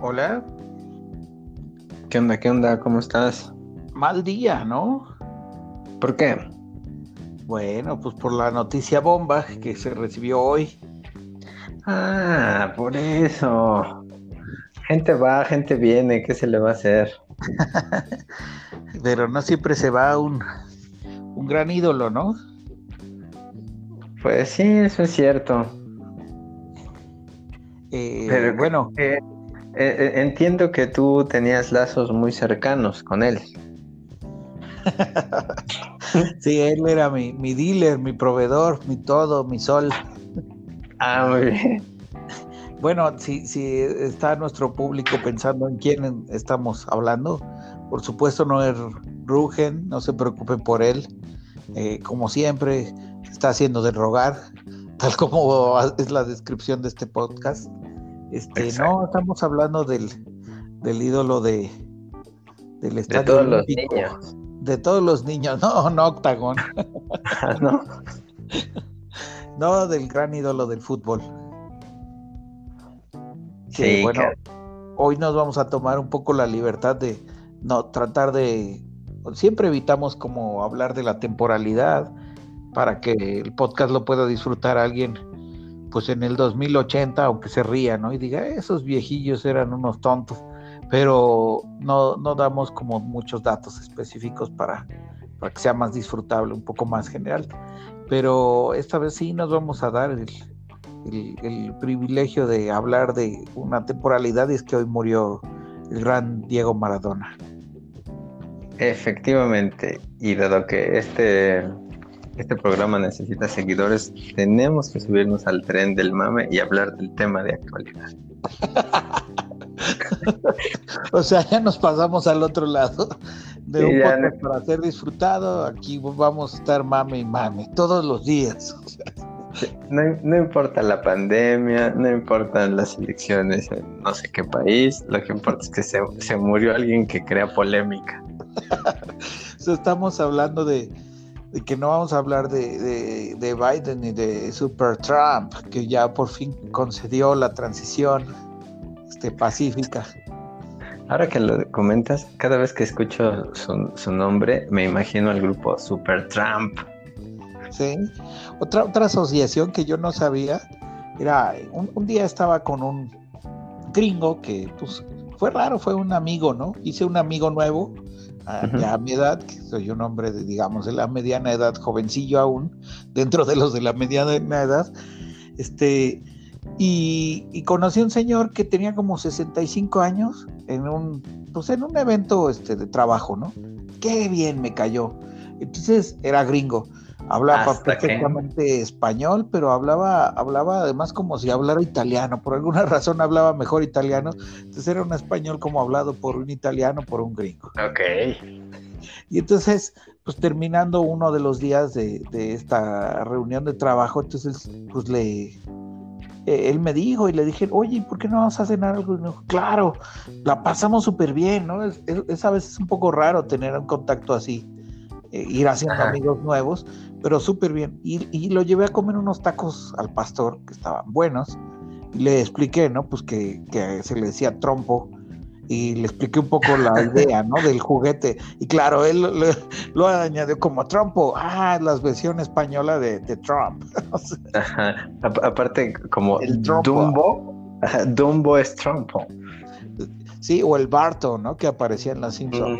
Hola. ¿Qué onda? ¿Qué onda? ¿Cómo estás? Mal día, ¿no? ¿Por qué? Bueno, pues por la noticia bomba que se recibió hoy. Ah, por eso. Gente va, gente viene, ¿qué se le va a hacer? Pero no siempre se va un, un gran ídolo, ¿no? Pues sí, eso es cierto. Eh, Pero bueno, eh, eh, entiendo que tú tenías lazos muy cercanos con él. sí, él era mi, mi dealer, mi proveedor, mi todo, mi sol. Ah, muy bien. Bueno, si, si está nuestro público pensando en quién estamos hablando, por supuesto no es Rugen, no se preocupen por él. Eh, como siempre, está haciendo de rogar, tal como es la descripción de este podcast. Este, Exacto. no, estamos hablando del, del ídolo de del De estadio todos los niños. De todos los niños, no, no Octagon, Ah, ¿no? no del gran ídolo del fútbol. Que, Sí, bueno, que- hoy nos vamos a tomar un poco la libertad de no tratar de siempre evitamos como hablar de la temporalidad para que el podcast lo pueda disfrutar alguien pues en el 2080 aunque se ría no y diga esos viejillos eran unos tontos pero no, no damos como muchos datos específicos para, para que sea más disfrutable un poco más general pero esta vez sí nos vamos a dar el, el, el privilegio de hablar de una temporalidad y es que hoy murió el gran Diego Maradona. Efectivamente, y dado que este, este programa necesita seguidores, tenemos que subirnos al tren del mame y hablar del tema de actualidad. O sea, ya nos pasamos al otro lado de Sí, un podcast para ser disfrutado. Aquí vamos a estar mame y mame todos los días. O sea, No, no importa la pandemia, no importan las elecciones en no sé qué país, lo que importa es que se, se murió alguien que crea polémica. o sea, estamos hablando de, de que no vamos a hablar de, de- de Biden ni de Super Trump, que ya por fin concedió la transición este, pacífica. Ahora que lo comentas, cada vez que escucho su, su nombre, me imagino al grupo Super Trump. ¿sí? Otra, otra asociación que yo no sabía era, un, un día estaba con un gringo que pues, fue raro, fue un amigo, ¿no? Hice un amigo nuevo a, ya a mi edad, que soy un hombre de, digamos, de la mediana edad, jovencillo aún, dentro de los de la mediana edad, este, y, y conocí a un señor que tenía como 65 años en un, pues en un evento este, de trabajo, ¿no? Qué bien me cayó. Entonces era gringo. Hablaba que- perfectamente español, pero hablaba, hablaba además como si hablara italiano. Por alguna razón hablaba mejor italiano. Entonces era un español como hablado por un italiano, por un gringo. Ok. Y entonces, pues terminando uno de los días de, de esta reunión de trabajo, entonces, pues le, eh, él me dijo y le dije, oye, ¿por qué no vamos a cenar algo? Y me dijo, claro, la pasamos súper bien, ¿no? Es, es- es a veces un poco raro tener un contacto así, eh, ir haciendo Ajá. amigos nuevos, pero súper bien. Y, y lo llevé a comer unos tacos al pastor, que estaban buenos, le expliqué, ¿no? Pues que, que se le decía trompo, y le expliqué un poco la idea, ¿no? Del juguete. Y claro, él lo, lo- lo añadió como trompo. Ah, la versión española de, de Trump. Ajá. A- aparte, como El trompo. Dumbo, Dumbo es trompo. sí, o el Barto, ¿no? Que aparecía en la Simpson.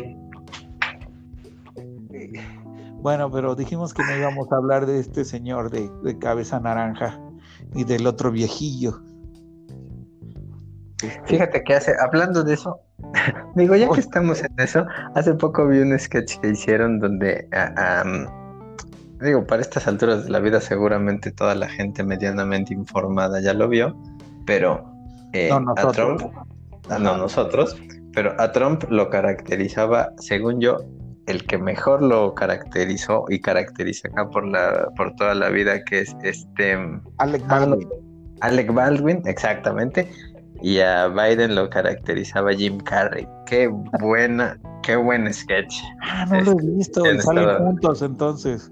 Bueno, pero dijimos que no íbamos a hablar de este señor de, de cabeza naranja y del otro viejillo. Fíjate que hace, hablando de eso, digo, ya que estamos en eso, hace poco vi un sketch que hicieron donde, am, digo, para estas alturas de la vida seguramente toda la gente medianamente informada ya lo vio, pero eh, no, a. Trump, no nosotros, pero a Trump lo caracterizaba, según yo, el que mejor lo caracterizó y caracteriza acá por la, por toda la vida, que es este Alec Ah, no. Baldwin. Alec Baldwin, exactamente. Y a Biden lo caracterizaba Jim Carrey. Qué buena, qué buen sketch. Ah, no lo he visto. en Salen estado- juntos entonces.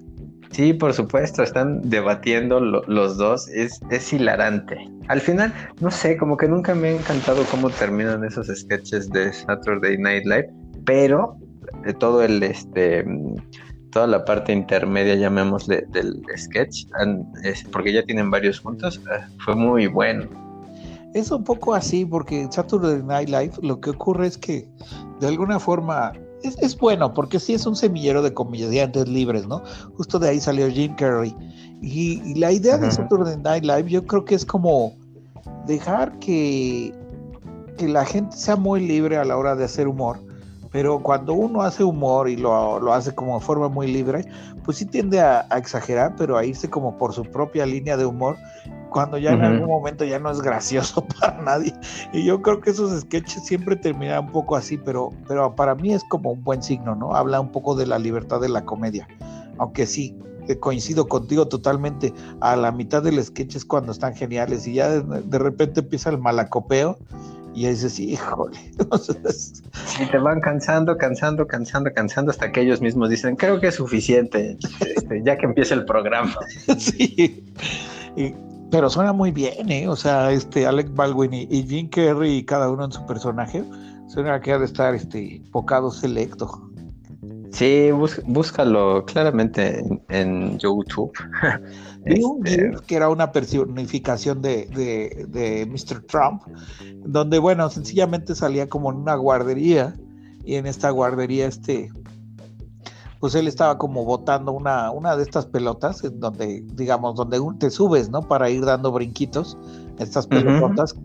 Sí, por supuesto, están debatiendo los dos, es, es hilarante. Al final, no sé, como que nunca me ha encantado cómo terminan esos sketches de Saturday Night Live, pero todo el, este, toda la parte intermedia, llamémosle, del sketch, porque ya tienen varios juntos, ah, fue muy bueno. Es un poco así, porque Saturday Night Live lo que ocurre es que de alguna forma es, bueno, porque sí es un semillero de comediantes libres, ¿no? Justo de ahí salió Jim Carrey. Y, la idea de Saturday Night Live yo creo que es como dejar que, que la gente sea muy libre a la hora de hacer humor pero cuando uno hace humor y lo, hace como de forma muy libre, pues sí tiende a, exagerar, pero a irse como por su propia línea de humor, cuando ya en algún momento ya no es gracioso para nadie. Y yo creo que esos sketches siempre terminan un poco así, pero, pero para mí es como un buen signo, ¿no? Habla un poco de la libertad de la comedia. Aunque sí, eh, coincido contigo totalmente, a la mitad del sketch es cuando están geniales y ya de repente empieza el malacopeo y ahí dices, híjole. y te van cansando, cansando, cansando, cansando, hasta que ellos mismos dicen, creo que es suficiente, este, ya que empiece el programa. sí. pero suena muy bien, ¿eh? O sea, este Alec Baldwin y, Jim Carrey, cada uno en su personaje, suena que ha de estar este bocado selecto. Sí, búscalo claramente en, YouTube. Vi un este, que era una personificación de, de, Mr. Trump, donde, bueno, sencillamente salía como en una guardería y en esta guardería, este, pues él estaba como botando una, una de estas pelotas, en donde, digamos, donde te subes, ¿no? Para ir dando brinquitos, estas pelotas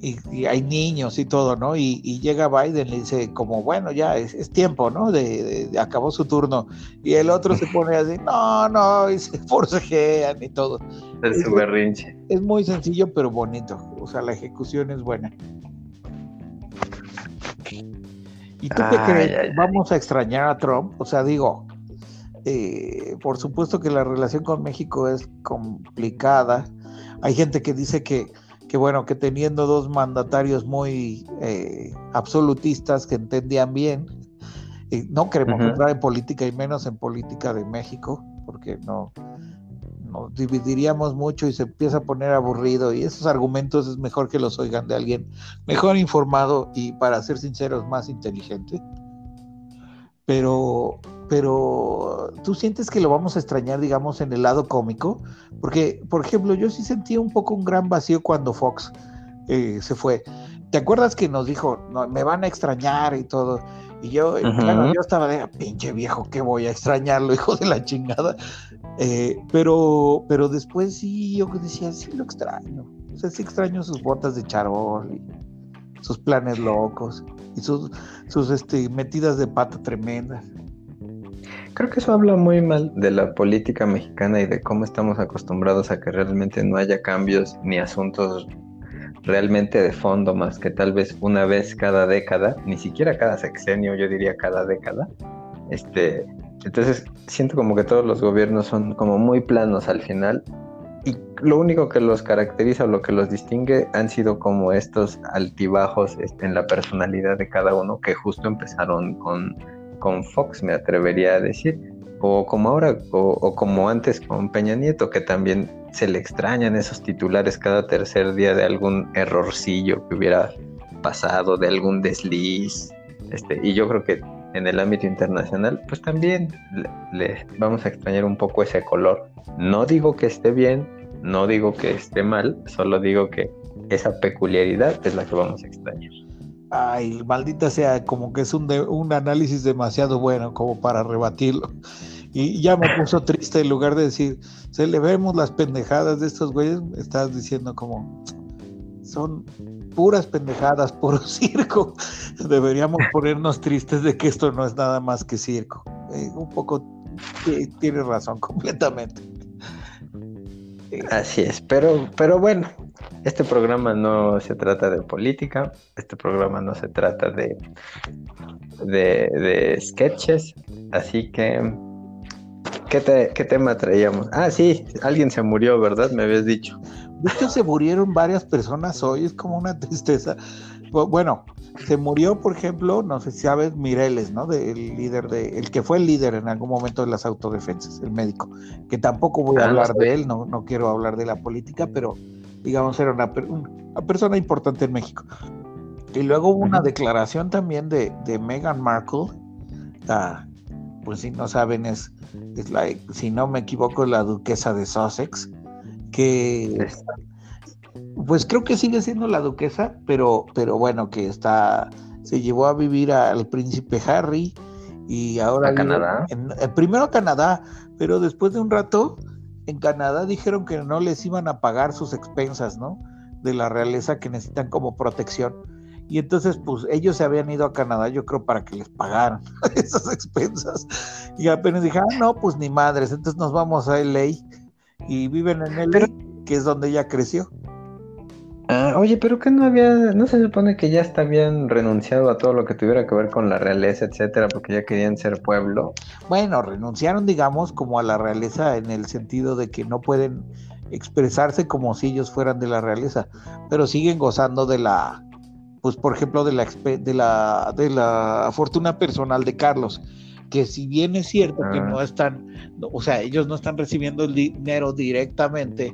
y, hay niños y todo, ¿no? Y, llega Biden y le dice como, bueno, ya es, tiempo, ¿no? De, acabó su turno. Y el otro se pone así, no, no, y se forcejean y todo. Es su berrinche. Es muy sencillo, pero bonito. O sea, la ejecución es buena. ¿Y tú qué crees? ¿Vamos a extrañar a Trump? O sea, digo, eh, por supuesto que la relación con México es complicada. Hay gente que dice que que bueno, que teniendo dos mandatarios muy eh, absolutistas que entendían bien, no queremos entrar en política y menos en política de México, porque no nos dividiríamos mucho y se empieza a poner aburrido y esos argumentos es mejor que los oigan de alguien mejor informado y para ser sinceros más inteligente. Pero pero tú sientes que lo vamos a extrañar, digamos, en el lado cómico, porque, por ejemplo, yo sí sentí un poco un gran vacío cuando Fox eh, se fue. ¿Te acuerdas que nos dijo, no, me van a extrañar y todo? Y yo, yo estaba de, pinche viejo, que voy a extrañarlo, hijo de la chingada. Eh, pero, pero después sí, yo decía, sí lo extraño. O sea, sí extraño sus botas de charol y sus planes locos y sus, sus este, metidas de pata tremendas. Creo que eso habla muy mal de la política mexicana y de cómo estamos acostumbrados a que realmente no haya cambios ni asuntos realmente de fondo más que tal vez una vez cada década, ni siquiera cada sexenio, yo diría cada década. Este, entonces siento como que todos los gobiernos son como muy planos al final y lo único que los caracteriza o lo que los distingue han sido como estos altibajos este, en la personalidad de cada uno que justo empezaron con con Fox, me atrevería a decir, o como ahora, o, como antes con Peña Nieto, que también se le extrañan esos titulares cada tercer día de algún errorcillo que hubiera pasado, de algún desliz, este, y yo creo que en el ámbito internacional, pues también le, vamos a extrañar un poco ese color. No digo que esté bien, no digo que esté mal, solo digo que esa peculiaridad es la que vamos a extrañar. Ay, maldita sea, como que es un, un análisis demasiado bueno como para rebatirlo. Y ya me puso triste en lugar de decir, se le vemos las pendejadas de estos güeyes, estás diciendo como, son puras pendejadas, puro circo. Deberíamos ponernos tristes de que esto no es nada más que circo. Eh, un poco, tiene razón completamente. Así es, pero, pero bueno, este programa no se trata de política, este programa no se trata de, de, sketches, así que, ¿qué, ¿qué tema traíamos? Ah, sí, alguien se murió, ¿verdad? Me habías dicho. De hecho, se murieron varias personas hoy, es como una tristeza. Bueno, se murió, por ejemplo, no sé si sabes, Mireles, ¿no? De, el líder de, el que fue el líder en algún momento de las autodefensas, el médico, que tampoco voy a ah, hablar de él, no, no quiero hablar de la política, pero digamos era una, persona importante en México. Y luego hubo una declaración también de, de Meghan Markle, ah, pues si no saben, es, es la, si no me equivoco, la duquesa de Sussex, que pues creo que sigue siendo la duquesa, pero, pero bueno, que está, se llevó a vivir al príncipe Harry y ahora... ¿A Canadá? Eh, primero a Canadá, pero después de un rato en Canadá dijeron que no les iban a pagar sus expensas, ¿no? De la realeza que necesitan como protección. Y entonces, pues ellos se habían ido a Canadá, yo creo, para que les pagaran esas expensas. Y apenas dije, ah, no, pues ni madres, entonces nos vamos a LA y viven en LA, que es donde ella creció. Ah, oye, pero que no había, no se supone que ya está habían renunciado a todo lo que tuviera que ver con la realeza, etcétera, porque ya querían ser pueblo. Bueno, renunciaron, digamos, como a la realeza en el sentido de que no pueden expresarse como si ellos fueran de la realeza, pero siguen gozando de la, pues por ejemplo, de la de la de la fortuna personal de Carlos, que si bien es cierto que ah. no están, o sea, ellos no están recibiendo el dinero directamente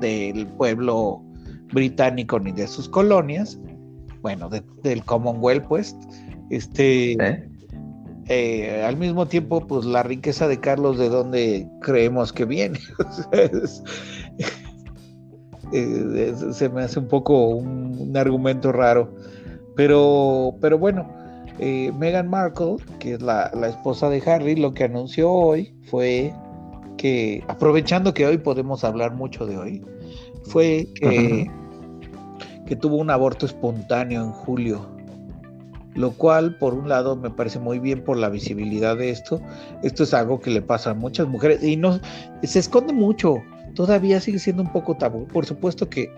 del pueblo británico ni de sus colonias, bueno, del Commonwealth, pues, este, eh, al mismo tiempo, pues la riqueza de Carlos, de dónde creemos que viene. Eh, se me hace un poco un, argumento raro, pero, pero bueno, eh, Meghan Markle, que es la, esposa de Harry, lo que anunció hoy fue que, aprovechando que hoy podemos hablar mucho de hoy, fue que que tuvo un aborto espontáneo en julio, lo cual por un lado me parece muy bien por la visibilidad de esto. Esto es algo que le pasa a muchas mujeres y no se esconde mucho. Todavía sigue siendo un poco tabú. Por supuesto que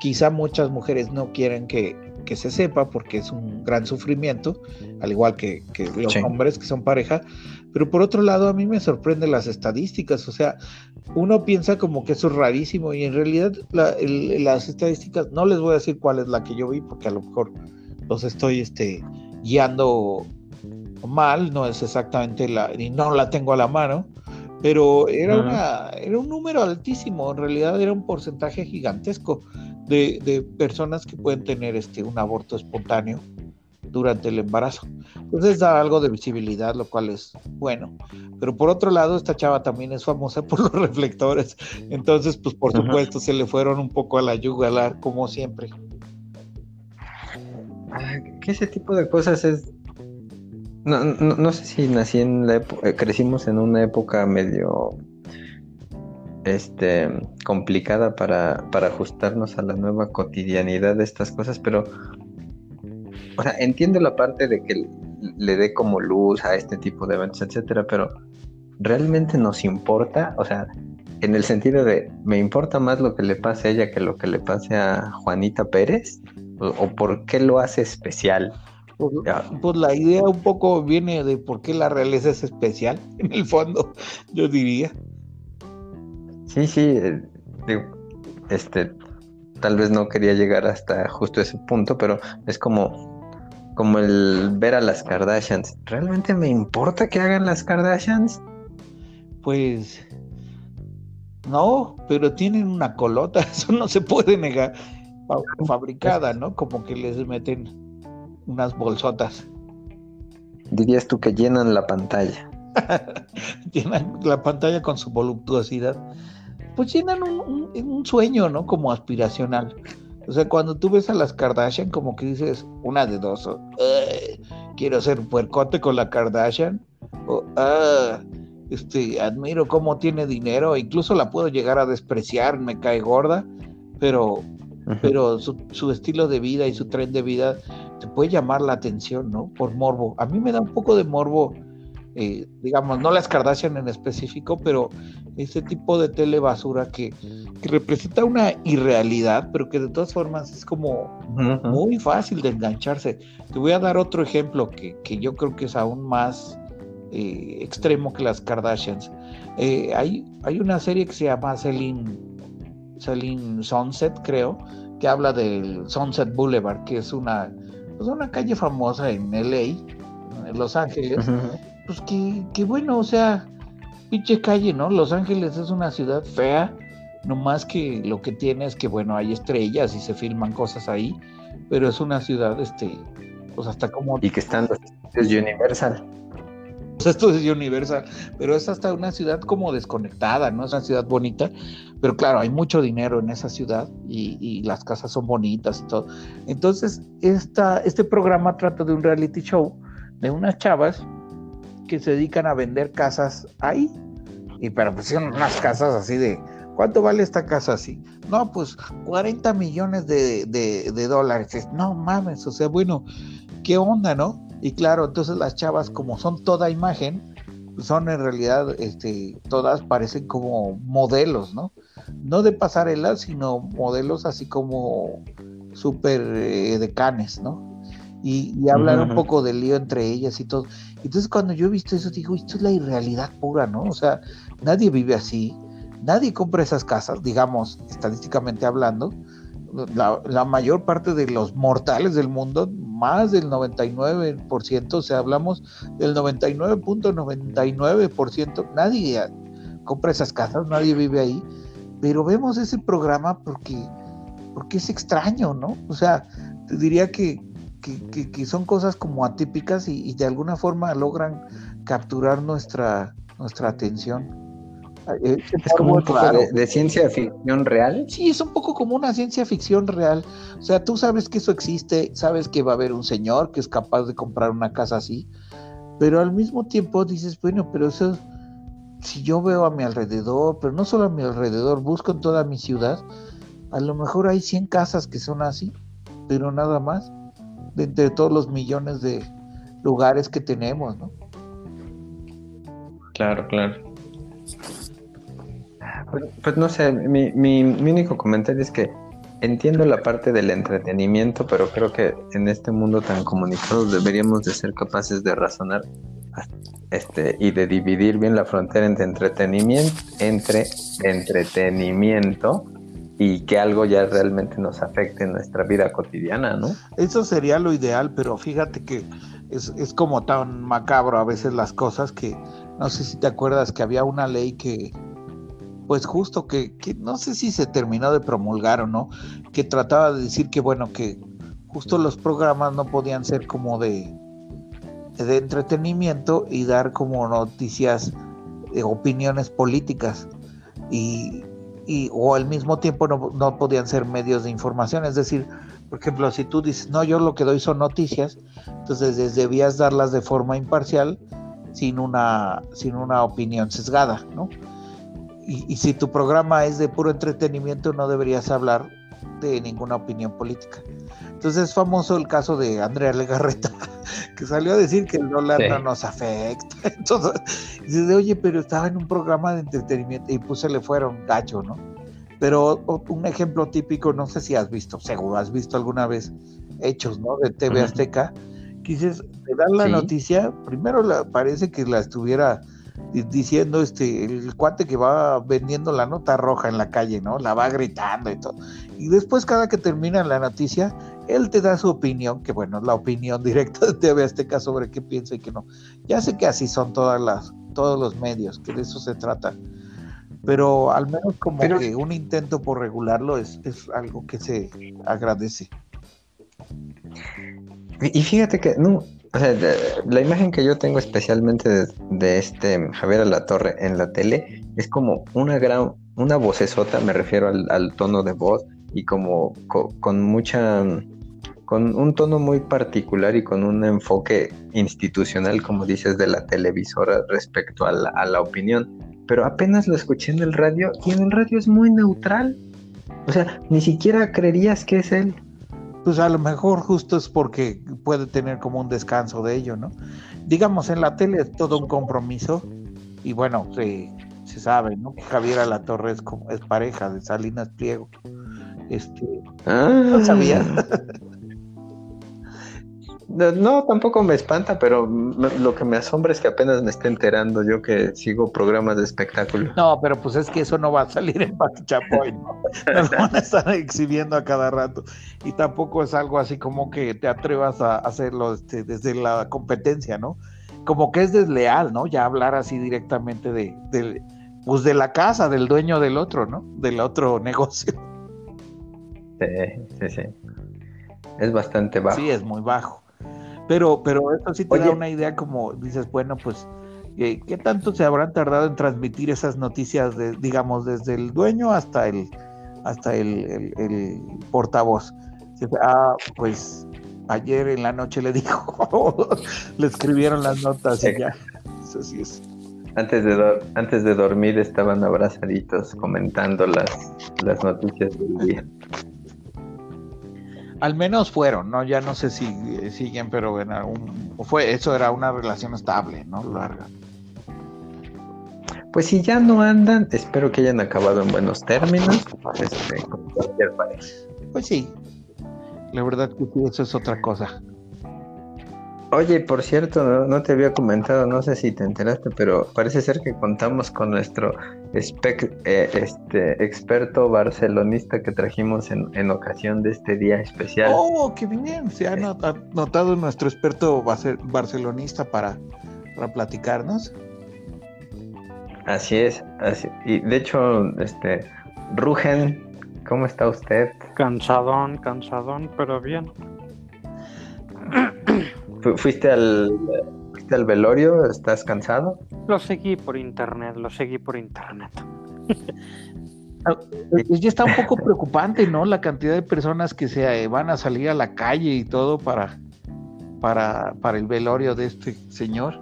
quizá muchas mujeres no quieren que, que se sepa porque es un gran sufrimiento, al igual que, que los hombres que son pareja, pero por otro lado, a mí me sorprenden las estadísticas, o sea, uno piensa como que eso es rarísimo y en realidad las estadísticas, no les voy a decir cuál es la que yo vi porque a lo mejor los estoy este, guiando mal, no es exactamente la, y no la tengo a la mano, pero era, una, era un número altísimo, en realidad era un porcentaje gigantesco de, de personas que pueden tener este, un aborto espontáneo durante el embarazo. Entonces da algo de visibilidad, lo cual es bueno. Pero por otro lado, esta chava también es famosa por los reflectores. Entonces, pues por supuesto, se le fueron un poco a la yugular, como siempre. Ah, que ese tipo de cosas es. No, no, sé si nací en la época, eh, crecimos en una época medio este complicada para, para ajustarnos a la nueva cotidianidad de estas cosas, pero o sea, entiendo la parte de que le dé como luz a este tipo de eventos, etcétera, pero ¿realmente nos importa? O sea, en el sentido de, ¿me importa más lo que le pase a ella que lo que le pase a Juanita Pérez? ¿O, por qué lo hace especial? Pues, pues, la idea un poco viene de por qué la realeza es especial, en el fondo, yo diría. Sí, sí, eh, este, tal vez no quería llegar hasta justo ese punto, pero es como como el ver a las Kardashians. ¿Realmente me importa que hagan las Kardashians? Pues no, pero tienen una colota, eso no se puede negar. Fabricada, ¿no? Como que les meten unas bolsotas. Dirías tú que llenan la pantalla. llenan la pantalla con su voluptuosidad. Pues llenan un, un sueño, ¿no? Como aspiracional. O sea, cuando tú ves a las Kardashian, como que dices una de dos, quiero ser puercote con la Kardashian, o ah, este, admiro cómo tiene dinero, incluso la puedo llegar a despreciar, me cae gorda, pero, pero su, su, estilo de vida y su tren de vida te puede llamar la atención, ¿no? Por morbo. A mí me da un poco de morbo eh, digamos, no las Kardashian en específico, pero ese tipo de telebasura que, que representa una irrealidad, pero que de todas formas es como muy fácil de engancharse. Te voy a dar otro ejemplo que, que yo creo que es aún más eh, extremo que las Kardashians. Eh, hay, hay una serie que se llama Celine, Selling Sunset, creo, que habla del Sunset Boulevard, que es una, pues una calle famosa en LA, en Los Ángeles. Pues que, que bueno, o sea, pinche calle, ¿no? Los Ángeles es una ciudad fea, no más que lo que tiene es que, bueno, hay estrellas y se filman cosas ahí, pero es una ciudad, este, pues hasta como... Y que están los Universal. Esto es Universal, pero es hasta una ciudad como desconectada, ¿no? Es una ciudad bonita, pero claro, hay mucho dinero en esa ciudad y, las casas son bonitas y todo. Entonces, esta, este programa trata de un reality show de unas chavas que se dedican a vender casas ahí. Y pero son unas casas así de, ¿cuánto vale esta casa así? No, pues 40 millones de, de dólares. No mames, o sea, bueno, ¿qué onda, no? Y claro, entonces las chavas, como son toda imagen, son en realidad, este, todas parecen como modelos, ¿no? No de pasarela, sino modelos así como súper eh, decanes, ¿no? Y, hablar un poco del lío entre ellas y todo. Entonces cuando yo he visto eso, digo, esto es la irrealidad pura, ¿no? O sea, nadie vive así, nadie compra esas casas, digamos, estadísticamente hablando. La, la mayor parte de los mortales del mundo más del 99%, o sea, hablamos del 99.99%, nadie compra esas casas, nadie vive ahí, pero vemos ese programa porque, porque es extraño, ¿no? O sea, te diría que, que, son cosas como atípicas y, y, de alguna forma logran capturar nuestra, nuestra atención. Eh, es como un poco de, ciencia ficción real. Sí, es un poco como una ciencia ficción real. O sea, tú sabes que eso existe, sabes que va a haber un señor que es capaz de comprar una casa así, pero al mismo tiempo dices, bueno, pero eso, si yo veo a mi alrededor, pero no solo a mi alrededor, busco en toda mi ciudad, a lo mejor hay 100 casas que son así, pero nada más, de entre todos los millones de lugares que tenemos, ¿no? Claro, claro. Pues, pues, no sé, mi, mi, único comentario es que entiendo la parte del entretenimiento, pero creo que en este mundo tan comunicado deberíamos de ser capaces de razonar este, y de dividir bien la frontera entre entretenimiento, entre entretenimiento y que algo ya realmente nos afecte en nuestra vida cotidiana, ¿no? Eso sería lo ideal, pero fíjate que es, es como tan macabro a veces las cosas que no sé si te acuerdas que había una ley que pues justo que, no sé si se terminó de promulgar o no, que trataba de decir que bueno, que justo los programas no podían ser como de, de entretenimiento y dar como noticias, de opiniones políticas y, o al mismo tiempo no, no, podían ser medios de información, es decir, por ejemplo, si tú dices, no, yo lo que doy son noticias, entonces debías darlas de forma imparcial sin una, sin una opinión sesgada, ¿no? y, si tu programa es de puro entretenimiento, no deberías hablar de ninguna opinión política. Entonces es famoso el caso de Andrea Legarreta, que salió a decir que el dólar no nos afecta. Entonces, dice, oye, pero estaba en un programa de entretenimiento y pues se le fueron gacho, ¿no? Pero un ejemplo típico, no sé si has visto, seguro has visto alguna vez hechos, ¿no? De TV Azteca, que dices, te dan la noticia, primero parece que la estuviera diciendo este el cuate que va vendiendo la nota roja en la calle, ¿no? La va gritando y todo. Y después cada que termina la noticia, él te da su opinión, que bueno, la opinión directa de TV Azteca sobre qué piensa y qué no. Ya sé que así son todas las todos los medios, que de eso se trata. Pero al menos como que un intento por regularlo es, es algo que se agradece. Y fíjate que no, o sea, la imagen que yo tengo especialmente de, este Javier Alatorre en la tele es como una gran, una vocesota, me refiero al, tono de voz y como con mucha, con un tono muy particular y con un enfoque institucional, como dices, de la televisora respecto a la opinión. Pero apenas lo escuché en el radio y en el radio es muy neutral. O sea, ni siquiera creerías que es él pues a lo mejor justo es porque puede tener como un descanso de ello, ¿no? Digamos, en la tele es todo un compromiso y bueno, se, se sabe, ¿no? Javier Alatorre es, como, es pareja de Salinas Pliego. Este, ¿No sabías? No, tampoco me espanta, pero lo que me asombra es que apenas me esté enterando yo que sigo programas de espectáculo. No, pero pues es que eso no va a salir en Chapoy, ¿no? Nos van a estar exhibiendo a cada rato. Y tampoco es algo así como que te atrevas a hacerlo este, desde la competencia, ¿no? Como que es desleal, ¿no? Ya hablar así directamente de, de, pues de la casa, del dueño del otro, ¿no? Del otro negocio. Sí, sí, sí. Es bastante bajo. Sí, es muy bajo. Pero, pero eso sí te da una idea como dices, bueno, pues, eh, ¿qué tanto se habrán tardado en transmitir esas noticias, de, digamos, desde el dueño hasta el, hasta el, el, portavoz? Ah, pues ayer en la noche le dijo, le escribieron las notas y ya. Eso sí es. Antes de, antes de dormir estaban abrazaditos comentando las, las noticias del día. Al menos fueron, ¿no? Ya no sé si eh, siguen, pero en algún, fue, eso era una relación estable, ¿no? Larga. Pues si ya no andan, espero que hayan acabado en buenos términos, este, con cualquier país. Pues sí, la verdad que eso es otra cosa. Oye, por cierto, no, te había comentado, no sé si te enteraste, pero parece ser que contamos con nuestro eh, este, experto barcelonista que trajimos en, ocasión de este día especial. ¡Oh, qué bien! Se ha notado nuestro experto barcelonista para, para platicarnos. Así es, así, y de hecho, este, Rugen, ¿cómo está usted? Cansadón, cansadón, pero bien. ¿Fuiste al, al velorio? ¿Estás cansado? Lo seguí por internet, lo seguí por internet. Ah, ya está un poco preocupante, ¿no? La cantidad de personas que se eh, van a salir a la calle y todo para, para, para el velorio de este señor.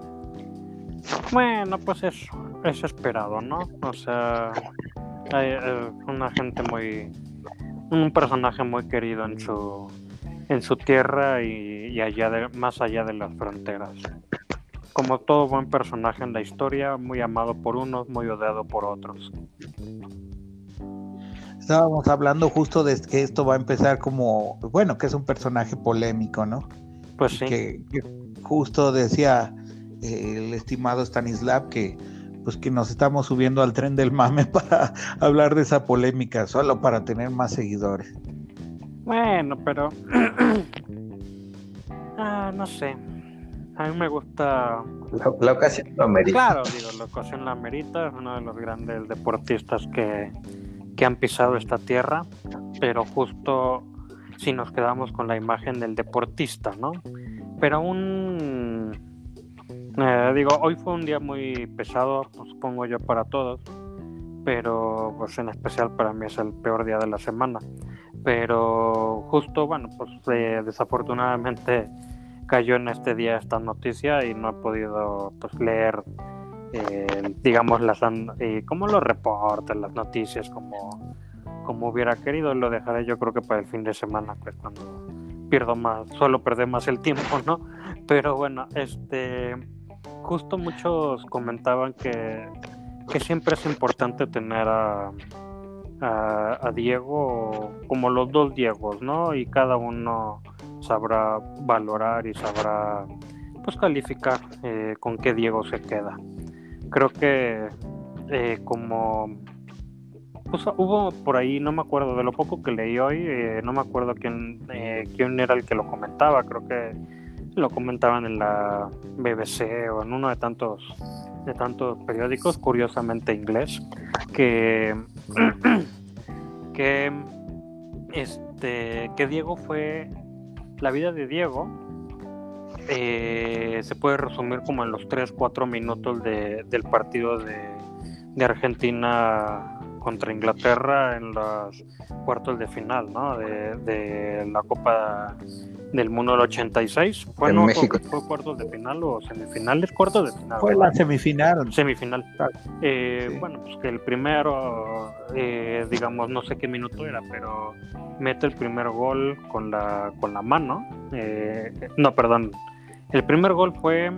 Bueno, pues eso, es esperado, ¿no? O sea, hay, eh, una gente muy, un personaje muy querido en su, en su tierra y, allá de, más allá de las fronteras. Como todo buen personaje en la historia, muy amado por unos, muy odiado por otros. Estábamos hablando justo de que esto va a empezar como, bueno, que es un personaje polémico, ¿no? Pues sí. Que, justo decía eh, el estimado Stanislav que pues que nos estamos subiendo al tren del mame para hablar de esa polémica, solo para tener más seguidores. Bueno, pero. ah, no sé. A mí me gusta. La, ocasión lo amerita. Claro, digo, la ocasión la amerita. Es uno de los grandes deportistas que, que han pisado esta tierra. Pero justo si nos quedamos con la imagen del deportista, ¿no? Pero un. Eh, digo, hoy fue un día muy pesado, pues, supongo yo, para todos. Pero, pues en especial para mí es el peor día de la semana pero justo, bueno, pues eh, desafortunadamente cayó en este día esta noticia y no he podido pues leer, eh, digamos, las, eh, como los reportes, las noticias, como, como hubiera querido. Lo dejaré yo creo que para el fin de semana, pues cuando pierdo más, suelo perder más el tiempo, ¿no? Pero bueno, este, justo muchos comentaban que, que siempre es importante tener a a, Diego como los dos Diegos, ¿no? Y cada uno sabrá valorar y sabrá pues calificar eh, con qué Diego se queda. Creo que eh, como pues, hubo por ahí, no me acuerdo de lo poco que leí hoy, eh, no me acuerdo quién, quién era el que lo comentaba, creo que lo comentaban en la BBC o en uno de tantos de tantos periódicos, curiosamente inglés, que, que, este, que Diego fue, la vida de Diego eh, se puede resumir como en los 3-4 minutos de, del partido de, de, Argentina contra Inglaterra en los cuartos de final, ¿no? De, de la Copa del mundo del 86. Fue, en México. Fue, cuartos de final o semifinales, cuartos de final. Fue la semifinal. Semifinal. Eh, bueno, pues que el primero, eh, digamos, no sé qué minuto era, pero mete el primer gol con la, con la mano. Eh, no, perdón. El primer gol fue,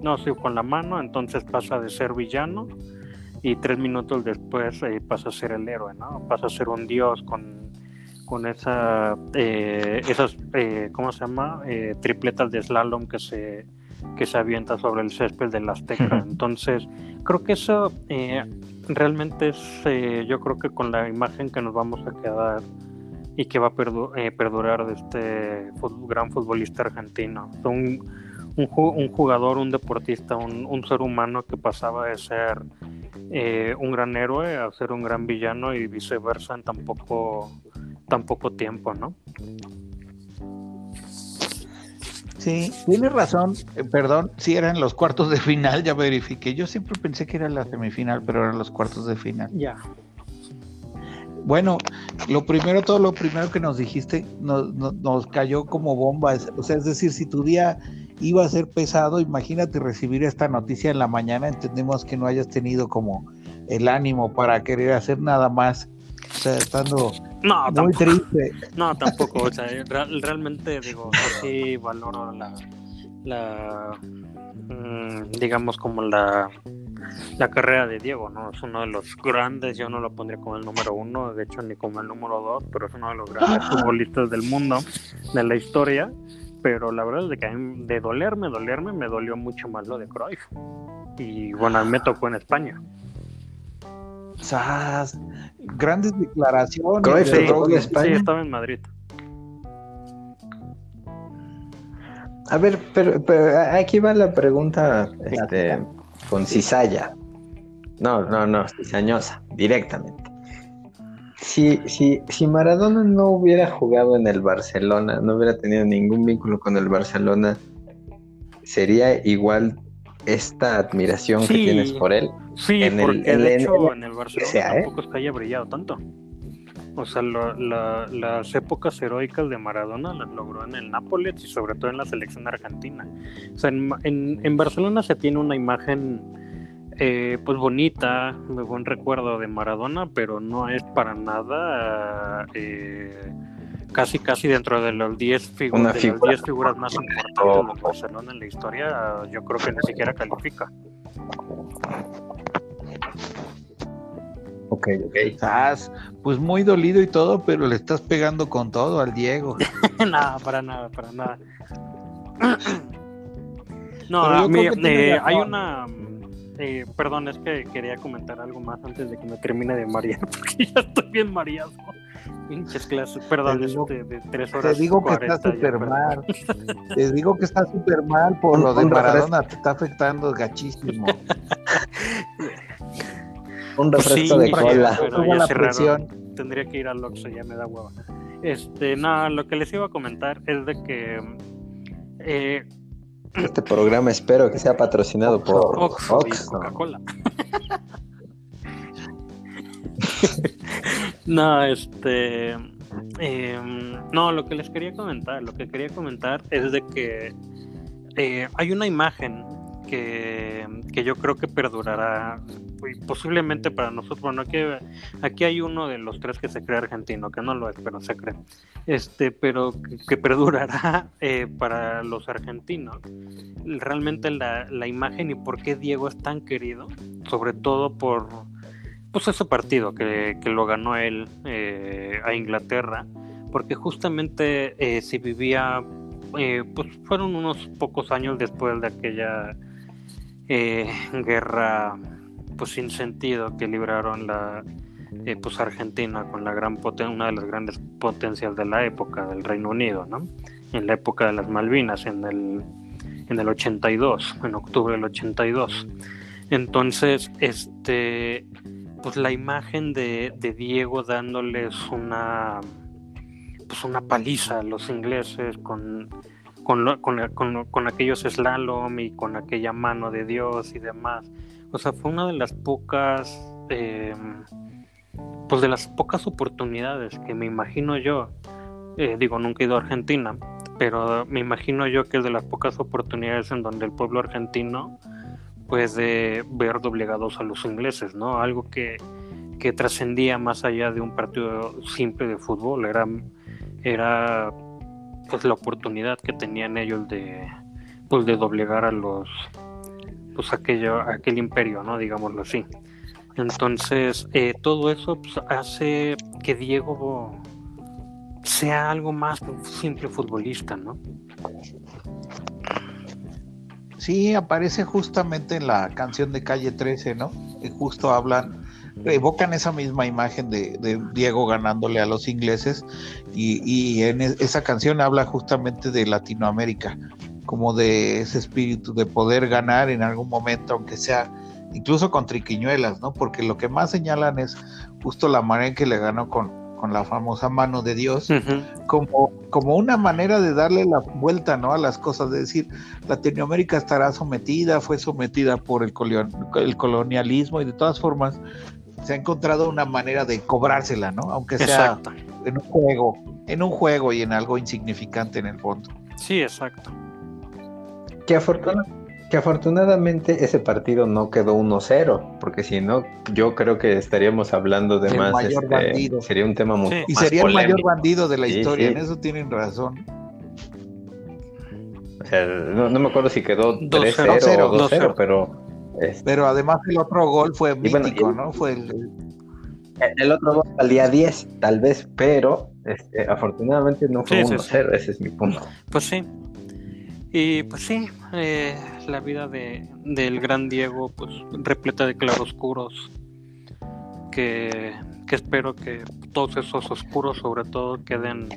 no, sí, con la mano, entonces pasa de ser villano y tres minutos después pasa a ser el héroe, ¿no? Pasa a ser un dios con con esa, eh, esas, eh, ¿cómo se llama? Eh, tripletas de slalom que se, que se avienta sobre el césped del Azteca. Entonces, creo que eso realmente es, yo creo que con la imagen que nos vamos a quedar y que va a perdurar de este gran futbolista argentino. Un, un, jugador, un deportista, un, un, ser humano que pasaba de ser un gran héroe a ser un gran villano y viceversa en tan poco tan poco tiempo, ¿no? Sí, tienes razón, eh, perdón, si eran los cuartos de final, ya verifiqué. Yo siempre pensé que era la semifinal, pero eran los cuartos de final. Ya. Bueno, lo primero, todo lo primero que nos dijiste nos, nos, cayó como bomba. O sea, es decir, si tu día iba a ser pesado, imagínate recibir esta noticia en la mañana. Entendemos que no hayas tenido como el ánimo para querer hacer nada más. O sea, estando no, muy triste. No, tampoco. O sea, realmente digo, sí valoro la, la mm, digamos como la, la carrera de Diego, ¿no? Es uno de los grandes, yo no lo pondría como el número uno, de hecho ni como el número dos, pero es uno de los grandes futbolistas del mundo, de la historia. Pero la verdad es de que de dolerme, dolerme, me dolió mucho más lo de Cruyff. Y bueno, a mí me tocó en España. ¡Sas! Grandes declaraciones. sí, estaba en Madrid. A ver, pero, aquí va la pregunta este, con cizalla. No, no, no, cizañosa, directamente. Si, si, si Maradona no hubiera jugado en el Barcelona, no hubiera tenido ningún vínculo con el Barcelona, ¿sería igual esta admiración que tienes por él? Sí, porque de hecho en el Barcelona ¿eh? tampoco es que haya brillado tanto. O sea, las épocas heroicas de Maradona las logró en el Nápoles y sobre todo en la selección argentina. O sea, en, Barcelona se tiene una imagen eh, pues bonita, de buen recuerdo de Maradona, pero no es para nada eh, casi casi dentro de los 10 figuras, figuras más importantes de Barcelona en la historia, yo creo que ni siquiera califica. Ok, ok. Estás pues muy dolido y todo, pero le estás pegando con todo al Diego. nada, para nada, para nada. no, eh, hay una... Eh, perdón, es que quería comentar algo más antes de que me termine de marear, porque ya estoy bien mareado. Pinches clases, perdón, te digo, de, tres horas. Te digo que está súper mal. te digo que está súper mal por lo de Maradona, te está afectando gachísimo. Un refresco de cola. la presión. Tendría que ir al Oxxo, ya me da hueva. Este, nada, lo que les iba a comentar es de que eh, este programa espero que sea patrocinado por Oxxo, Coca-Cola. no, este, em, no, lo que les quería comentar, lo que quería comentar es de que eh, hay una imagen que, que yo creo que perdurará posiblemente para nosotros, bueno, aquí, aquí hay uno de los tres que se cree argentino, que no lo es, pero se cree, este, pero que, perdurará eh, para los argentinos. Realmente la, la, imagen y por qué Diego es tan querido, sobre todo por pues ese partido que, que lo ganó él eh, a Inglaterra, porque justamente eh, si vivía, pues fueron unos pocos años después de aquella guerra pues sin sentido que libraron la eh, pues Argentina con la gran una de las grandes potencias de la época del Reino Unido, ¿no? En la época de las Malvinas, en el en el 82, en octubre del 82. Entonces, este pues la imagen de, Diego dándoles una pues una paliza a los ingleses con, con, con, con aquellos slalom y con aquella mano de Dios y demás, o sea, fue una de las pocas, eh, pues de las pocas oportunidades que me imagino yo, eh, digo, nunca he ido a Argentina, pero me imagino yo que es de las pocas oportunidades en donde el pueblo argentino puede ver doblegados a los ingleses, ¿no? Algo que, que trascendía más allá de un partido simple de fútbol, era, era pues la oportunidad que tenían ellos de, pues, de doblegar a los pues aquello, aquel imperio, ¿no? Digámoslo así. Entonces, eh, todo eso pues, hace que Diego sea algo más que un simple futbolista, ¿no? Sí, aparece justamente en la canción de Calle 13, ¿no? Que justo hablan, evocan esa misma imagen de, Diego ganándole a los ingleses y, en e, esa canción habla justamente de Latinoamérica, como de ese espíritu de poder ganar en algún momento, aunque sea incluso con triquiñuelas, ¿no? Porque lo que más señalan es justo la manera en que le ganó con, con la famosa mano de Dios, como, como una manera de darle la vuelta ¿no? a las cosas, de decir, Latinoamérica estará sometida, fue sometida por el, el colonialismo y de todas formas se ha encontrado una manera de cobrársela, ¿no? Aunque sea en un juego, en un juego y en algo insignificante en el fondo. Sí, exacto. Que afortunadamente ese partido no quedó 1-0, porque si no, yo creo que estaríamos hablando de más. Este, sería un tema muy. Y sería el mayor bandido de la historia, en eso tienen razón. no, me acuerdo si quedó 3-0 o 2-0, pero. Este pero además el otro gol fue mítico, ¿no? Fue el. El otro gol salía 10, tal vez, pero este, afortunadamente no fue 1-0, ese es mi punto. Pues sí. Y pues sí, eh, la vida de, del gran Diego, pues repleta de claroscuros, que, que espero que todos esos oscuros sobre todo queden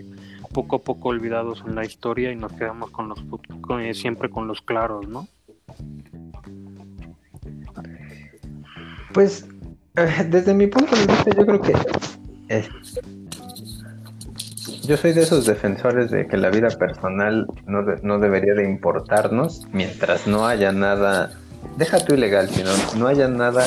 poco a poco olvidados en la historia y nos quedemos con los con, siempre con los claros, ¿no? Pues eh, desde mi punto de vista yo creo que eh, yo soy de esos defensores de que la vida personal no, no debería de importarnos mientras no haya nada, deja tú ilegal, sino no haya nada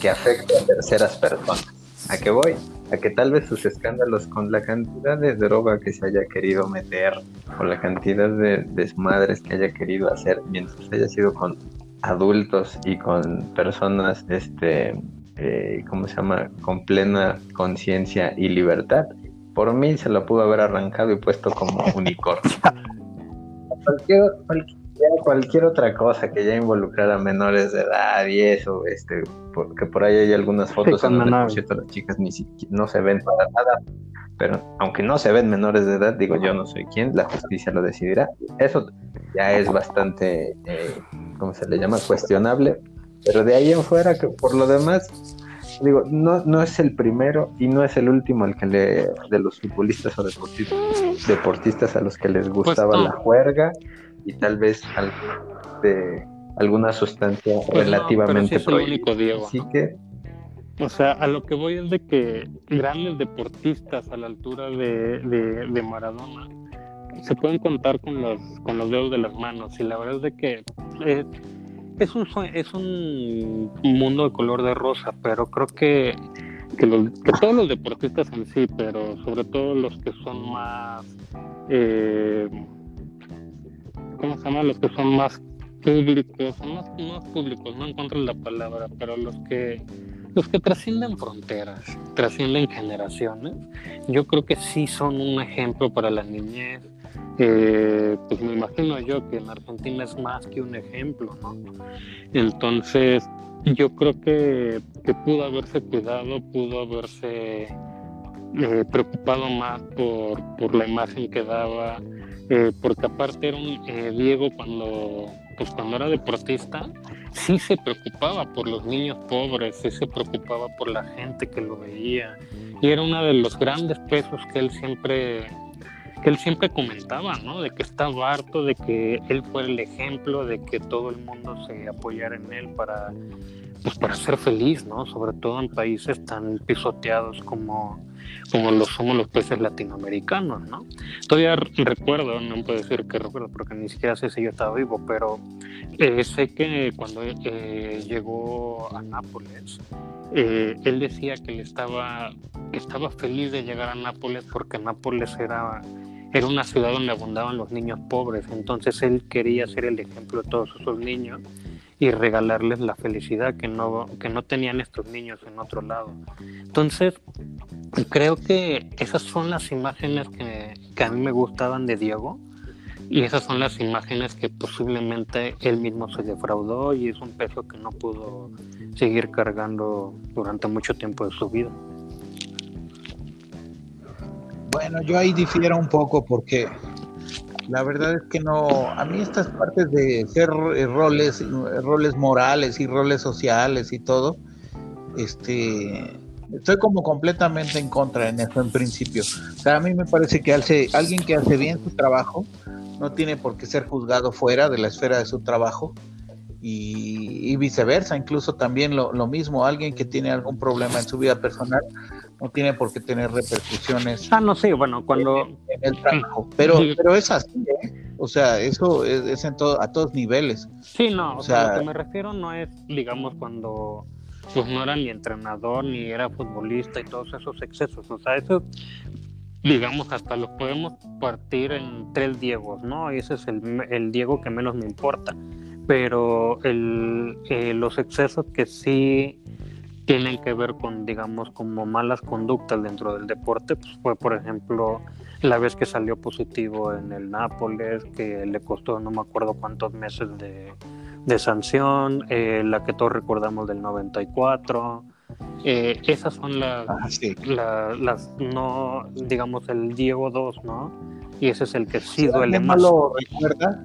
que afecte a terceras personas. ¿A qué voy? A que tal vez sus escándalos con la cantidad de droga que se haya querido meter o la cantidad de desmadres que haya querido hacer mientras haya sido con adultos y con personas, este, eh, ¿cómo se llama?, con plena conciencia y libertad, por mí se lo pudo haber arrancado y puesto como unicornio. cualquier, cualquier, otra cosa que ya involucrara menores de edad y eso, este, porque por ahí hay algunas fotos en donde, por cierto, las chicas ni siquiera no se ven para nada, pero aunque no se ven menores de edad, digo, yo no soy quien, la justicia lo decidirá. Eso ya es bastante, eh, ¿cómo se le llama? Cuestionable, pero de ahí en fuera, que por lo demás, digo, no, no es el primero y no es el último al que le, de los futbolistas o deportistas, a los que les pues gustaba la juerga y tal vez de alguna sustancia pues relativamente no, único, Diego, Así que o sea, a lo que voy es de que grandes deportistas a la altura de, de, Maradona se pueden contar con los, con los dedos de las manos y la verdad es de que eh, es un, es un mundo de color de rosa, pero creo que, que, todos los deportistas en sí, pero sobre todo los que son más, eh, ¿cómo se llama? Los que son más públicos, son más, públicos, no encuentro la palabra, pero los que los que trascienden fronteras, trascienden generaciones, yo creo que sí son un ejemplo para la niñez, eh, pues me imagino yo que en Argentina es más que un ejemplo, ¿no? Entonces, yo creo que, pudo haberse cuidado, pudo haberse eh, preocupado más por, por, la imagen que daba, eh, porque aparte era un Diego cuando, pues cuando era deportista, sí se preocupaba por los niños pobres, sí se preocupaba por la gente que lo veía, y era uno de los grandes pesos que él siempre que él siempre comentaba, ¿no? De que estaba harto de que él fuera el ejemplo, de que todo el mundo se apoyara en él para, pues para ser feliz, ¿no? Sobre todo en países tan pisoteados como, como lo somos los países latinoamericanos, ¿no? Todavía recuerdo, no puedo decir que recuerdo porque ni siquiera sé si yo estaba vivo, pero eh, sé que cuando eh, llegó a Nápoles, eh, él decía que él estaba, que estaba feliz de llegar a Nápoles porque Nápoles era era una ciudad donde abundaban los niños pobres, entonces él quería ser el ejemplo de todos esos niños y regalarles la felicidad que no, que no tenían estos niños en otro lado. Entonces, creo que esas son las imágenes que, que a mí me gustaban de Diego y esas son las imágenes que posiblemente él mismo se defraudó y es un peso que no pudo seguir cargando durante mucho tiempo de su vida. Bueno, yo ahí difiero un poco porque la verdad es que no, a mí estas partes de ser eh, roles, roles morales y roles sociales y todo, este, estoy como completamente en contra en eso en principio. O sea, a mí me parece que hace, alguien que hace bien su trabajo no tiene por qué ser juzgado fuera de la esfera de su trabajo y, viceversa, incluso también lo, lo, mismo, alguien que tiene algún problema en su vida personal no tiene por qué tener repercusiones. Ah, no sé, bueno, cuando... En, el trabajo, pero, pero es así, ¿eh? O sea, eso es, en todo, a todos niveles. Sí, no, o, sea, lo que me refiero no es, digamos, cuando pues no era ni entrenador, ni era futbolista y todos esos excesos, o sea, eso digamos, hasta los podemos partir en tres Diegos, ¿no? Y ese es el, el Diego que menos me importa. Pero el, eh, los excesos que sí tienen que ver con, digamos, como malas conductas dentro del deporte, pues fue, por ejemplo, la vez que salió positivo en el Nápoles, que le costó no me acuerdo cuántos meses de, de sanción, eh, la que todos recordamos del 94, eh, esas son las, ah, las, no, digamos, el Diego 2, ¿no? Y ese es el que sí duele más. lo recuerda?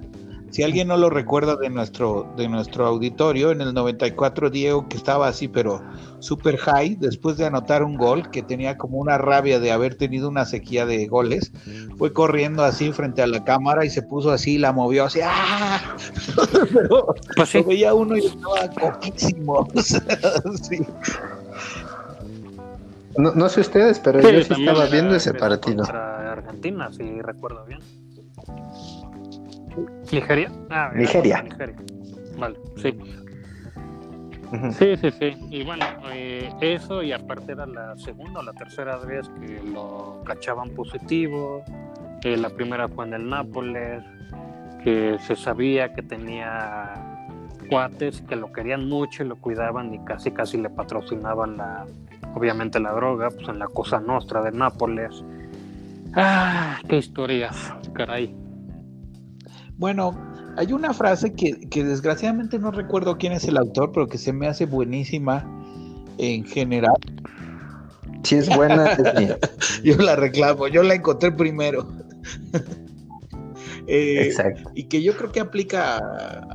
Si alguien no lo recuerda de nuestro, de nuestro auditorio, en el 94 Diego que estaba así, pero super high, después de anotar un gol, que tenía como una rabia de haber tenido una sequía de goles, fue corriendo así frente a la cámara y se puso así, la movió así, ¡ah! pero pues lo veía uno y estaba coquísimo. sí. No, sé ustedes, pero yo sí estaba viendo ese partido. Contra Argentina, si recuerdo bien. ¿Nigeria? Ah, Nigeria. Nigeria. Vale, sí. Sí, sí, sí. Y bueno, eh, eso y aparte era la segunda o la tercera vez que lo cachaban positivo. Eh, la primera fue en el Nápoles, que se sabía que tenía cuates que lo querían mucho y lo cuidaban y casi casi le patrocinaban la, obviamente la droga, pues en la Cosa Nostra de Nápoles. Ah, qué historias, caray. Bueno, hay una frase que, desgraciadamente no recuerdo quién es el autor, pero que se me hace buenísima en general. Si es buena, es mía. yo la reclamo, yo la encontré primero. Eh, Exacto. Y que yo creo que aplica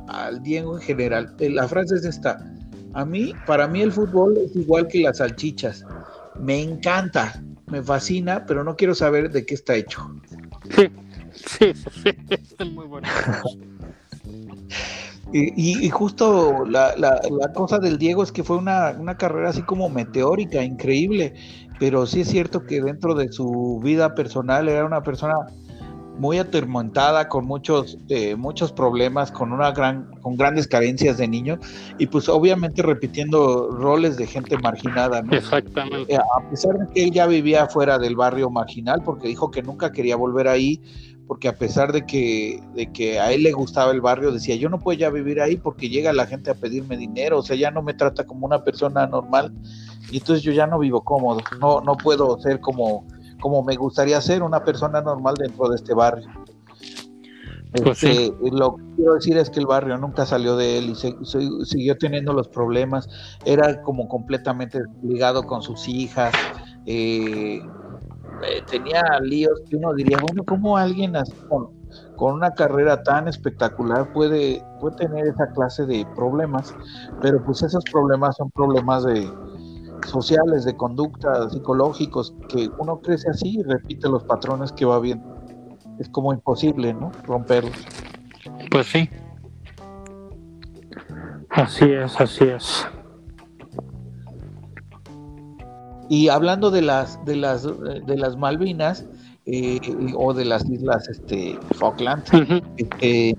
al Diego en general. Eh, la frase es esta. A mí, para mí el fútbol es igual que las salchichas. Me encanta, me fascina, pero no quiero saber de qué está hecho. Sí, sí, sí, es muy bueno. Y, justo la, cosa del Diego es que fue una, una, carrera así como meteórica, increíble, pero sí es cierto que dentro de su vida personal era una persona muy atormentada, con muchos, eh, muchos problemas, con una gran, con grandes carencias de niño, y pues obviamente repitiendo roles de gente marginada, Exactamente. Eh, a pesar de que él ya vivía fuera del barrio marginal, porque dijo que nunca quería volver ahí, porque a pesar de que, de que a él le gustaba el barrio, decía, yo no puedo ya vivir ahí porque llega la gente a pedirme dinero, o sea, ya no me trata como una persona normal, y entonces yo ya no vivo cómodo, no, no puedo ser como como me gustaría ser una persona normal dentro de este barrio. Pues este, lo que quiero decir es que el barrio nunca salió de él y siguió teniendo los problemas. Era como completamente ligado con sus hijas. Eh, eh, tenía líos que uno diría, bueno, ¿cómo alguien así con, una carrera tan espectacular puede, puede tener esa clase de problemas? Pero pues esos problemas son problemas de, sociales, de conducta, psicológicos, que uno crece así y repite los patrones que va bien. Es como imposible, ¿no? Romperlos. Pues sí. Así es, así es. Y hablando de las de las de las Malvinas eh, o de las islas este Falkland, este,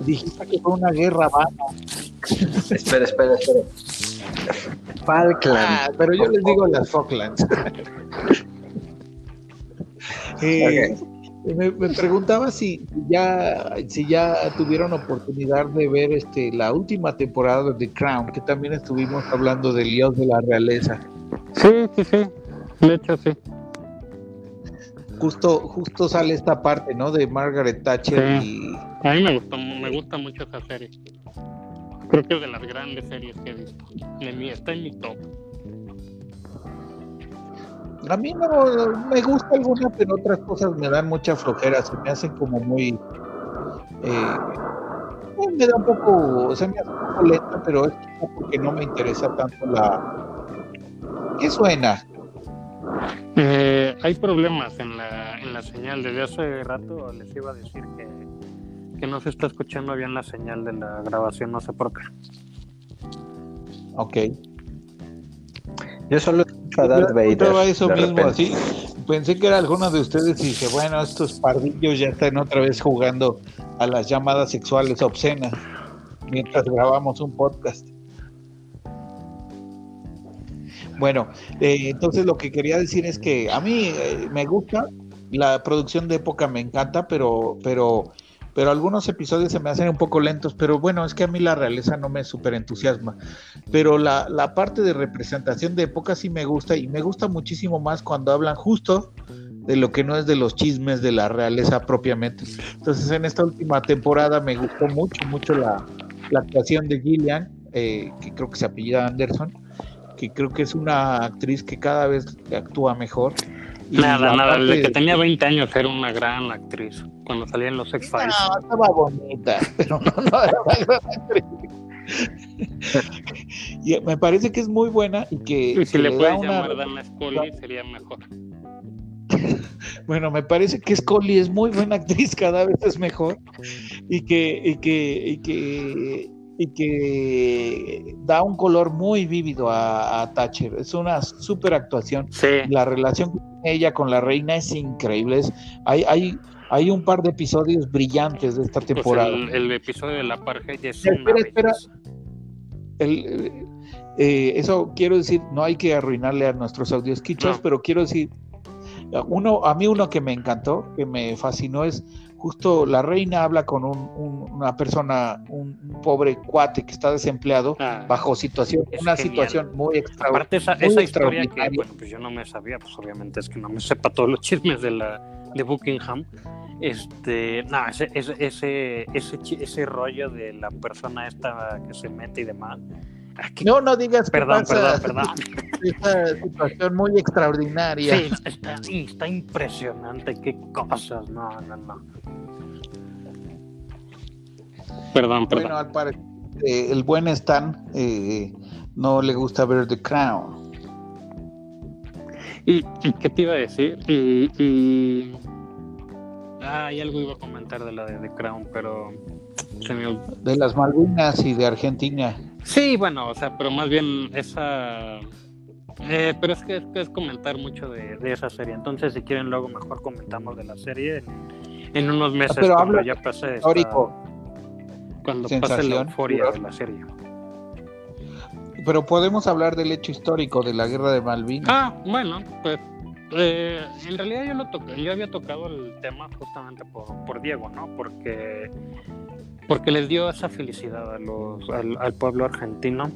dijiste que fue una guerra vana. espera, espera, espera. Falkland. Ah, pero yo les digo las Falklands. Eh, me, preguntaba si ya, si ya tuvieron oportunidad de ver este la última temporada de The Crown, que también estuvimos hablando del dios de la realeza. Sí, sí, sí. De hecho, sí. Justo, justo sale esta parte, ¿no? De Margaret Thatcher y. A mí me gusta, me gusta mucho esa serie. Creo que es de las grandes series que he visto. En mi, está en mi top. A mí no me gusta alguna, pero otras cosas me dan mucha flojera, se me hacen como muy... Eh, me da un poco, se me hace un poco lenta, pero es porque no me interesa tanto la... ¿Qué suena? Eh, hay problemas en la, en la señal. Desde hace rato les iba a decir que, que no se está escuchando bien la señal de la grabación, no sé por qué. Ok. Yo solo escucho a Darth Vader. eso mismo, repente. así. Pensé que era alguno de ustedes y dije, bueno, estos pardillos ya están otra vez jugando a las llamadas sexuales obscenas mientras grabamos un podcast. Bueno, eh, entonces lo que quería decir es que a mí eh, me gusta, la producción de época me encanta, pero, pero, pero algunos episodios se me hacen un poco lentos, pero bueno, es que a mí la realeza no me súper entusiasma. Pero la, la parte de representación de época sí me gusta y me gusta muchísimo más cuando hablan justo de lo que no es de los chismes de la realeza propiamente. Entonces en esta última temporada me gustó mucho, mucho la, la actuación de Gillian, eh, que creo que se apellida Anderson, que creo que es una actriz que cada vez actúa mejor. Nada, nada. Desde que tenía 20 años era una gran actriz. Cuando salía en los X-Files. No, estaba bonita, pero no, no era una gran actriz. Y me parece que es muy buena y que, Y si le da puedes una- llamar Dana Scully sería mejor. Bueno, me parece que Scully es muy buena actriz, cada vez es mejor y que, y que, y que, y que da un color muy vívido a, a Thatcher. Es una súper actuación. Sí. La relación que tiene ella con la reina es increíble. Es- hay, hay, hay un par de episodios brillantes de esta Pues temporada. el, el episodio de la apartheid es Espera, una espera. El, eh, eh, eso quiero decir, no hay que arruinarle a nuestros audios quichos, No. pero quiero decir, uno, a mí uno que me encantó, que me fascinó es justo la reina habla con un- un- una persona, un, pobre cuate que está desempleado Ah, bajo situación, una genial. situación muy extraordinaria. Aparte esa, esa historia que bueno, pues yo no me sabía, pues obviamente es que no me sepa todos los chismes de la de Buckingham. Este, no, ese, ese, ese, ese rollo de la persona esta que se mete y demás. Qué- No, no digas que perdón, pasa perdón, perdón. esa situación muy extraordinaria. Sí, está, sí, está impresionante, qué cosas, no, no, no. Perdón, perdón. Bueno, al parecer eh, el buen Stan eh, no le gusta ver The Crown. ¿Y, y qué te iba a decir? Y, y- Ah, y algo iba a comentar de la de The Crown, pero se me olvidó. De las Malvinas y de Argentina. Sí, bueno, o sea, pero más bien esa... eh, pero es que, es que es comentar mucho de, de esa serie. Entonces, si quieren, luego mejor comentamos de la serie en, en unos meses Pero cuando ya pase esta- cuando pase la euforia ¿verdad? de la serie. Pero podemos hablar del hecho histórico de la guerra de Malvinas. Ah, bueno, pues eh, en realidad yo lo toqué, yo había tocado el tema justamente por, por Diego, ¿no? Porque porque les dio esa felicidad a los, al, pueblo argentino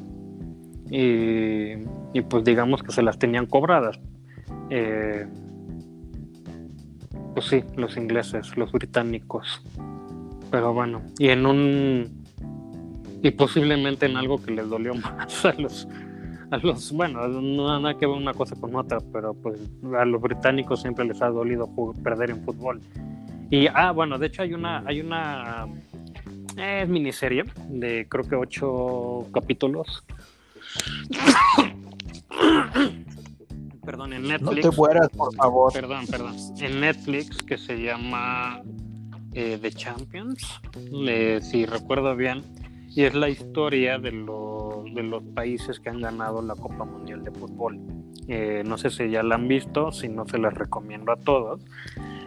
y, pues digamos que se las tenían cobradas. Eh, pues sí, los ingleses, los británicos. Pero bueno, y en un y posiblemente en algo que les dolió más a los a los bueno no nada que ver una cosa con otra pero pues a los británicos siempre les ha dolido perder en fútbol y ah bueno de hecho hay una hay una es miniserie de creo que ocho capítulos perdón en no Netflix te mueras, por favor. Perdón, perdón. En Netflix que se llama eh, The Champions, eh, si recuerdo bien, y es la historia de, los de los países que han ganado la Copa Mundial de Fútbol. Eh, no sé si ya la han visto, si no se las recomiendo a todos.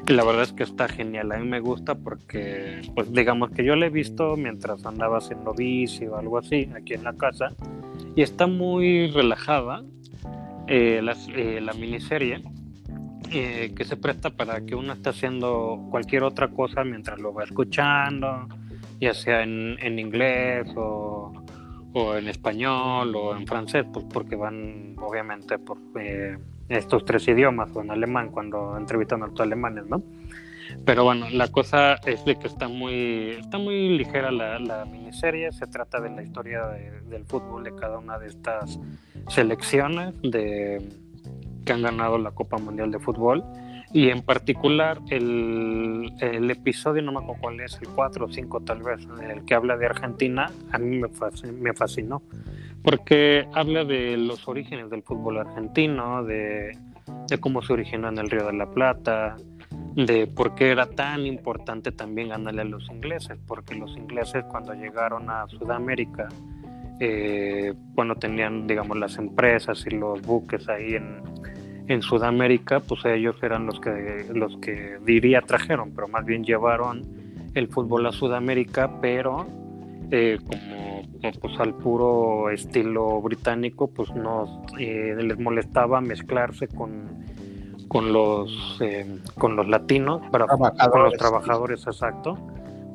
La verdad es que está genial, a mí me gusta porque, pues digamos que yo la he visto mientras andaba haciendo bici o algo así, aquí en la casa, y está muy relajada eh, las- eh, la miniserie eh, que se presta para que uno esté haciendo cualquier otra cosa mientras lo va escuchando, ya sea en, en inglés o, o en español o en francés, pues porque van obviamente por eh, estos tres idiomas o en alemán cuando entrevistan a los alemanes, ¿no? Pero bueno, la cosa es de que está muy, está muy ligera la, la miniserie. Se trata de la historia de- del fútbol de cada una de estas selecciones de, que han ganado la Copa Mundial de Fútbol. Y en particular el, el episodio, no me acuerdo cuál es, el 4 o 5 tal vez, el que habla de Argentina, a mí me fascinó, porque habla de los orígenes del fútbol argentino, de, de cómo se originó en el Río de la Plata, de por qué era tan importante también ganarle a los ingleses, porque los ingleses cuando llegaron a Sudamérica, eh, cuando tenían, digamos, las empresas y los buques ahí en, en Sudamérica, pues ellos eran los que, los que diría trajeron, pero más bien llevaron el fútbol a Sudamérica, pero eh, como pues, al puro estilo británico, pues no eh, les molestaba mezclarse con, con los eh, con los latinos, para, con los trabajadores, exacto,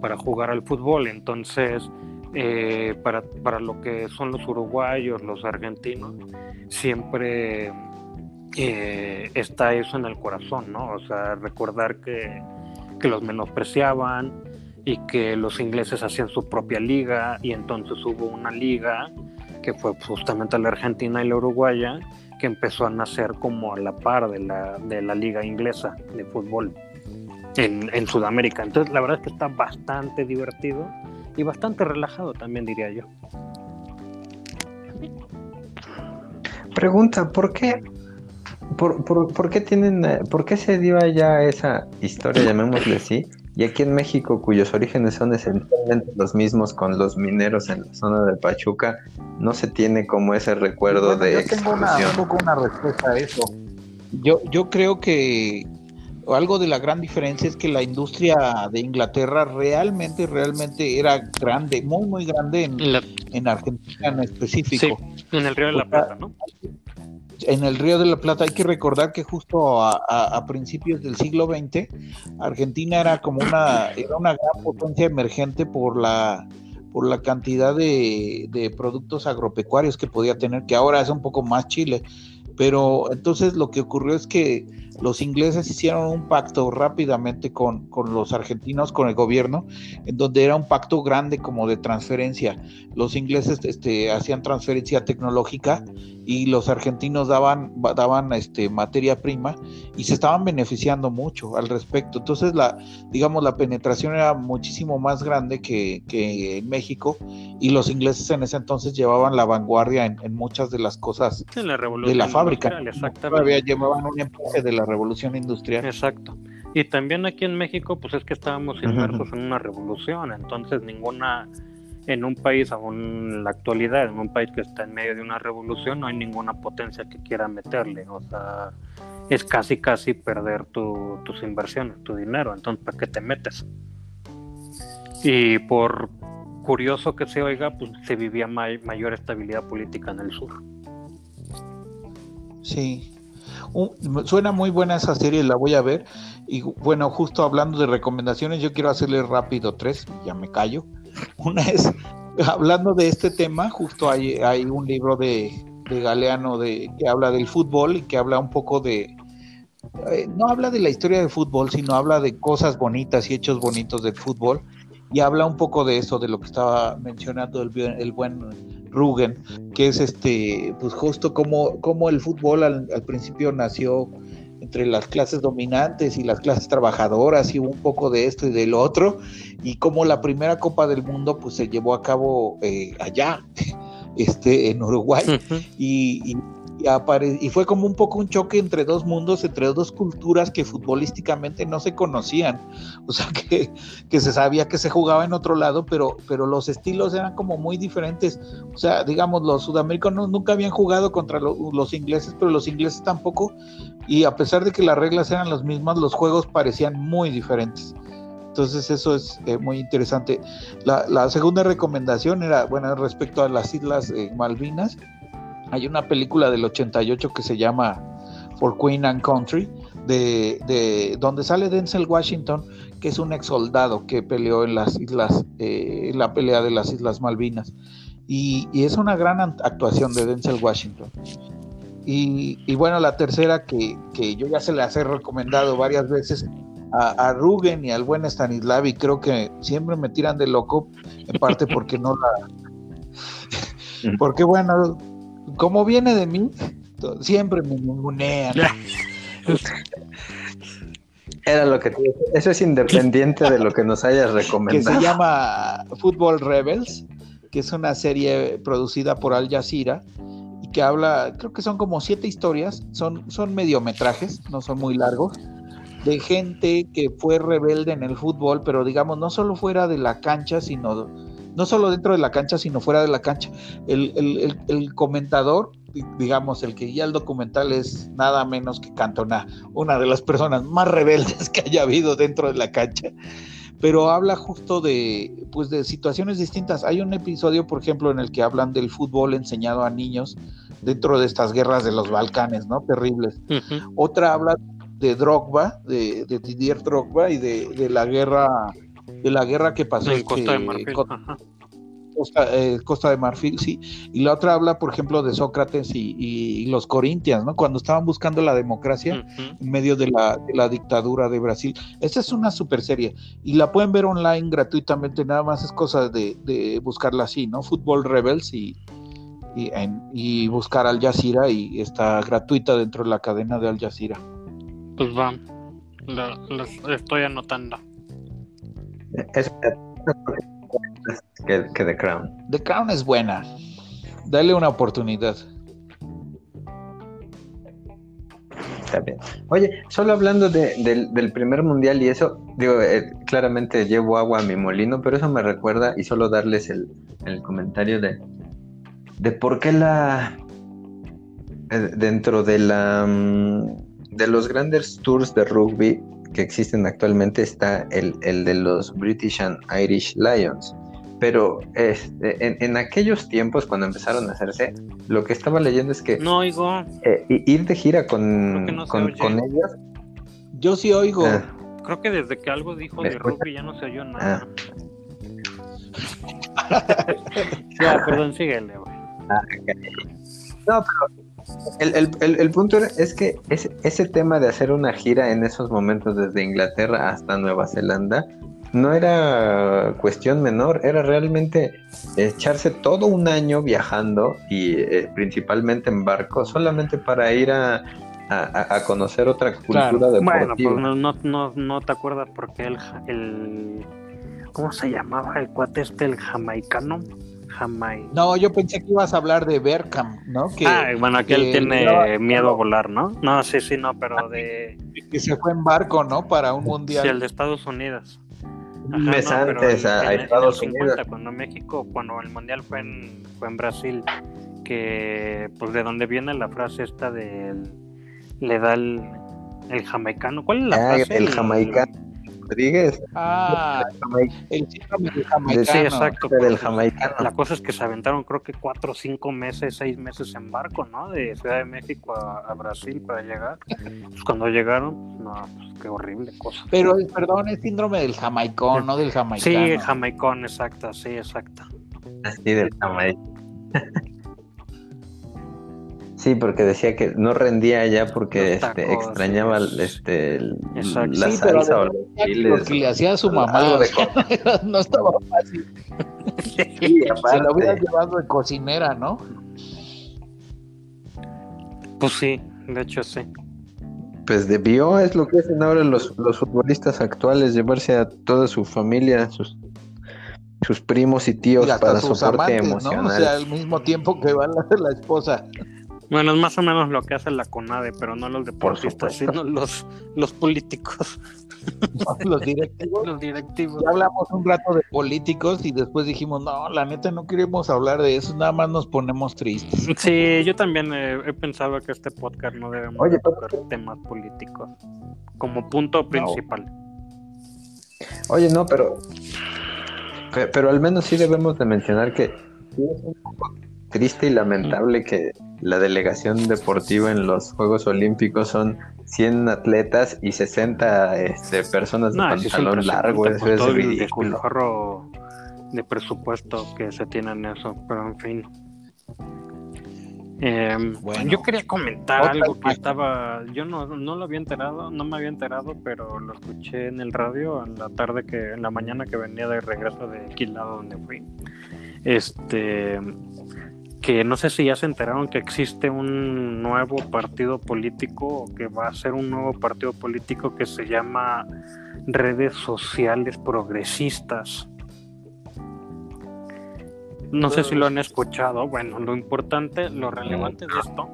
para jugar al fútbol. Entonces, para, para lo que son los uruguayos, los argentinos, siempre eh, está eso en el corazón, ¿no? O sea, recordar que, que, los menospreciaban y que los ingleses hacían su propia liga y entonces hubo una liga que fue justamente la Argentina y la Uruguaya que empezó a nacer como a la par de la, de la liga inglesa de fútbol en, en Sudamérica. Entonces la verdad es que está bastante divertido y bastante relajado también diría yo. Pregunta, ¿por qué ¿Por, por, qué tienen, eh, por qué se dio allá esa historia, llamémosle así? Y aquí en México, cuyos orígenes son esencialmente los mismos con los mineros en la zona del Pachuca, no se tiene como ese recuerdo de yo tengo una, un poco una respuesta a eso. Yo, yo creo que algo de la gran diferencia es que la industria de Inglaterra realmente, realmente era grande, muy, muy grande en, en Argentina en específico. Sí, en el Río de la Plata, ¿no? En el Río de la Plata hay que recordar que justo a, principios del siglo XX Argentina era como una era una gran potencia emergente por la por la cantidad de, de, productos agropecuarios que podía tener, que ahora es un poco más Chile. Pero entonces lo que ocurrió es que los ingleses hicieron un pacto rápidamente con, los argentinos, con el gobierno, en donde era un pacto grande como de transferencia. Los ingleses este, hacían transferencia tecnológica y los argentinos daban, daban este, materia prima y se estaban beneficiando mucho al respecto. Entonces, la, digamos, la penetración era muchísimo más grande que, en México y los ingleses en ese entonces llevaban la vanguardia en, muchas de las cosas de la, de la fábrica. Todavía llevaban un empuje de la revolución industrial. Exacto. Y también aquí en México, pues es que estábamos inmersos en una revolución, entonces ninguna, en un país, aún en la actualidad, en un país que está en medio de una revolución, no hay ninguna potencia que quiera meterle, o sea, es casi, casi perder tus inversiones, tu dinero, entonces, ¿para qué te metes? Y por curioso que se oiga, pues se vivía mayor estabilidad política en el sur. Sí, suena muy buena esa serie, la voy a ver. Y bueno, justo hablando de recomendaciones, yo quiero hacerle rápido tres, ya me callo. Una es, hablando de este tema, justo hay, hay un libro de, de Galeano de, que habla del fútbol y que habla un poco de, eh, no habla de la historia del fútbol, sino habla de cosas bonitas y hechos bonitos del fútbol y habla un poco de eso, de lo que estaba mencionando el, el buen Rugen, que es este, pues justo como, como el fútbol al, principio nació entre las clases dominantes y las clases trabajadoras y hubo un poco de esto y del otro y como la primera Copa del Mundo pues se llevó a cabo eh, allá este en Uruguay. Y, y, fue como un poco un choque entre dos mundos, entre dos culturas que futbolísticamente no se conocían. O sea, que, que se sabía que se jugaba en otro lado, pero, pero los estilos eran como muy diferentes. O sea, digamos, los sudamericanos nunca habían jugado contra los ingleses, pero los ingleses tampoco. Y a pesar de que las reglas eran las mismas, los juegos parecían muy diferentes. Entonces eso es eh, muy interesante. La, la, segunda recomendación era, bueno, respecto a las Islas eh, Malvinas, hay una película del 88 que se llama For Queen and Country, de, de, donde sale Denzel Washington, que es un ex soldado que peleó en las islas, eh, en la pelea de las Islas Malvinas. Y, es una gran actuación de Denzel Washington. Y, bueno, la tercera que, yo ya se las he recomendado varias veces a, a Rugen y al buen Stanislav, y creo que siempre me tiran de loco, en parte porque no la. Porque bueno, como viene de mí, Siempre me ningunean. Era lo que te Eso es independiente de lo que nos hayas recomendado. Que se llama Football Rebels, que es una serie producida por Al Jazeera y que habla, creo que son como siete historias, son, son mediometrajes, no son muy largos, de gente que fue rebelde en el fútbol, pero digamos, no solo fuera de la cancha, sino, no solo dentro de la cancha, sino fuera de la cancha. El, el, el, comentador, digamos, el que guía el documental es nada menos que Cantona, una de las personas más rebeldes que haya habido dentro de la cancha. Pero habla justo de, pues, de situaciones distintas. Hay un episodio, por ejemplo, en el que hablan del fútbol enseñado a niños dentro de estas guerras de los Balcanes, ¿no? Terribles. Otra habla de Drogba, de, Didier Drogba y de, la guerra de la guerra que pasó en Costa de Marfil. Eh, Costa, de Marfil, sí. Y la otra habla, por ejemplo, de Sócrates y, los Corintias, ¿no? Cuando estaban buscando la democracia en medio de la, dictadura de Brasil. Esta es una super serie y la pueden ver online gratuitamente, nada más es cosa de, buscarla así, ¿no? Fútbol Rebels y, y, buscar Al Jazeera y está gratuita dentro de la cadena de Al Jazeera. Pues va, estoy anotando. Es que, que The Crown. The Crown es buena. Dale una oportunidad. Está bien. Oye, solo hablando de, del, primer mundial y eso, digo, eh, claramente llevo agua a mi molino, pero eso me recuerda y solo darles el, el comentario de, de por qué la eh, dentro de la mm, de los grandes tours de rugby que existen actualmente está el, de los British and Irish Lions. Pero este, en, aquellos tiempos, cuando empezaron a hacerse, lo que estaba leyendo es que no oigo. Eh, ir de gira con, con, ellos. Yo sí oigo. Ah. Creo que desde que algo dijo de rugby ya no se oyó nada. Ah. ya, perdón, síguele. Ah, no, pero el, punto es que ese, tema de hacer una gira en esos momentos desde Inglaterra hasta Nueva Zelanda no era cuestión menor, era realmente echarse todo un año viajando y eh, principalmente en barco solamente para ir a, conocer otra cultura deportiva. Bueno, pues no, no, no, te acuerdas porque el, el... ¿Cómo se llamaba el cuate este, el jamaicano? No, yo pensé que ibas a hablar de Berkham, ¿no? Que, ah, bueno, aquel tiene miedo a volar, ¿no? No, sí, sí, no, pero de... Que se fue en barco, ¿no? Para un mundial. Sí, el de Estados Unidos. Ajá, antes a, Estados Unidos. Cuando México, cuando el mundial fue en, fue en Brasil, que pues de donde viene la frase esta de le da el, el jamaicano. ¿Cuál es la ah, frase? El, jamaicano. Rodríguez. Ah, el síndrome del jamaicano. Sí, exacto. Del jamaicano. La cosa es que se aventaron creo que cuatro, cinco meses, seis meses en barco, ¿no? De Ciudad de México a, Brasil para llegar. Pues cuando llegaron, no, pues qué horrible cosa. Pero, perdón, es síndrome del jamaicón, no del jamaicano. Sí, jamaicón, exacto, sí, exacto. Así del jamaicón. Sí, porque decía que no rendía allá porque este, extrañaba este, la salsa o los le hacía a su mamá. no estaba fácil. Se lo hubiera llevado de cocinera, ¿no? Pues sí, de hecho sí. Pues debió, es lo que hacen ahora los, los futbolistas actuales, llevarse a toda su familia, sus, sus primos y tíos para soporte emocional. ¿no? O sea, al mismo tiempo que va la, la esposa. Bueno, es más o menos lo que hace la CONADE, pero no los deportistas, sino los, los políticos. los directivos. Los directivos. Ya hablamos un rato de políticos y después dijimos, no, la neta no queremos hablar de eso, nada más nos ponemos tristes. Sí, yo también he, pensado que este podcast no debemos tocar temas políticos como punto principal. Oye, no, pero, pero al menos sí debemos de mencionar que triste y lamentable que la delegación deportiva en los Juegos Olímpicos son 100 atletas y 60 este, personas de pantalón largo. Eso es ridículo. de presupuesto que se tiene en eso, pero en fin. Em, bueno, yo quería comentar algo que estaba, yo no, no lo había enterado, no me había enterado, pero lo escuché en el radio en la tarde que, en la mañana que venía de regreso de Quilado donde fui. Este, que no sé si ya se enteraron que existe un nuevo partido político, que va a ser un nuevo partido político que se llama Redes Sociales Progresistas. No sé si lo han escuchado. Bueno, lo importante, lo relevante de esto.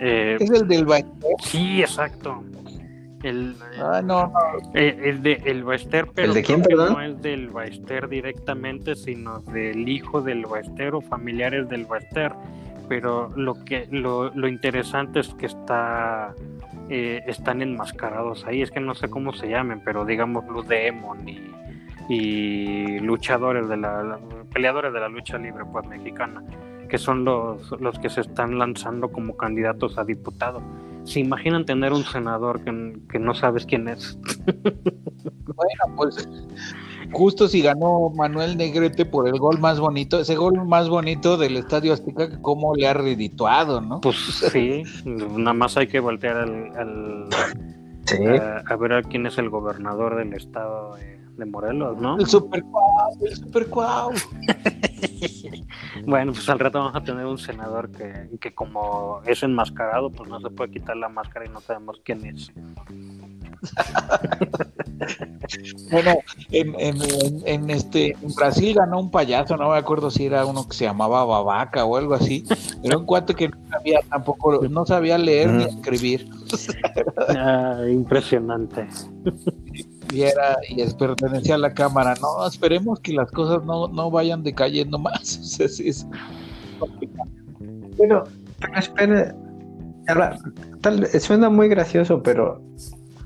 Eh, ¿Es el del Baester? Sí, exacto. El, ah, no, eh, el de el Baester, pero ¿El de quién, perdón? no es del Baester directamente, sino del hijo del Baester o familiares del Baester. Pero lo que lo, lo interesante es que está eh, están enmascarados ahí. Es que no sé cómo se llamen, pero digamos Blue Demon y, y luchadores de la, peleadores de la lucha libre pues mexicana, que son los, los que se están lanzando como candidatos a diputado. ¿Se imaginan tener un senador que, que no sabes quién es? bueno, pues justo si ganó Manuel Negrete por el gol más bonito, ese gol más bonito del Estadio Azteca, cómo le ha redituado, ¿no? Pues sí, nada más hay que voltear al, a, ver a quién es el gobernador del estado de, Morelos, ¿no? El super cuau, el super cuau. bueno, pues al rato vamos a tener un senador que, que como es enmascarado, pues no se puede quitar la máscara y no sabemos quién es. bueno, en, en, este, en Brasil ganó un payaso, no me acuerdo si era uno que se llamaba Babaca o algo así. Era un cuate que no sabía tampoco, no sabía leer ni escribir. Ah, impresionante. Y era, y es, pertenecía a la cámara. No, esperemos que las cosas no, no vayan decayendo más. bueno, pero espera, tal, suena muy gracioso, pero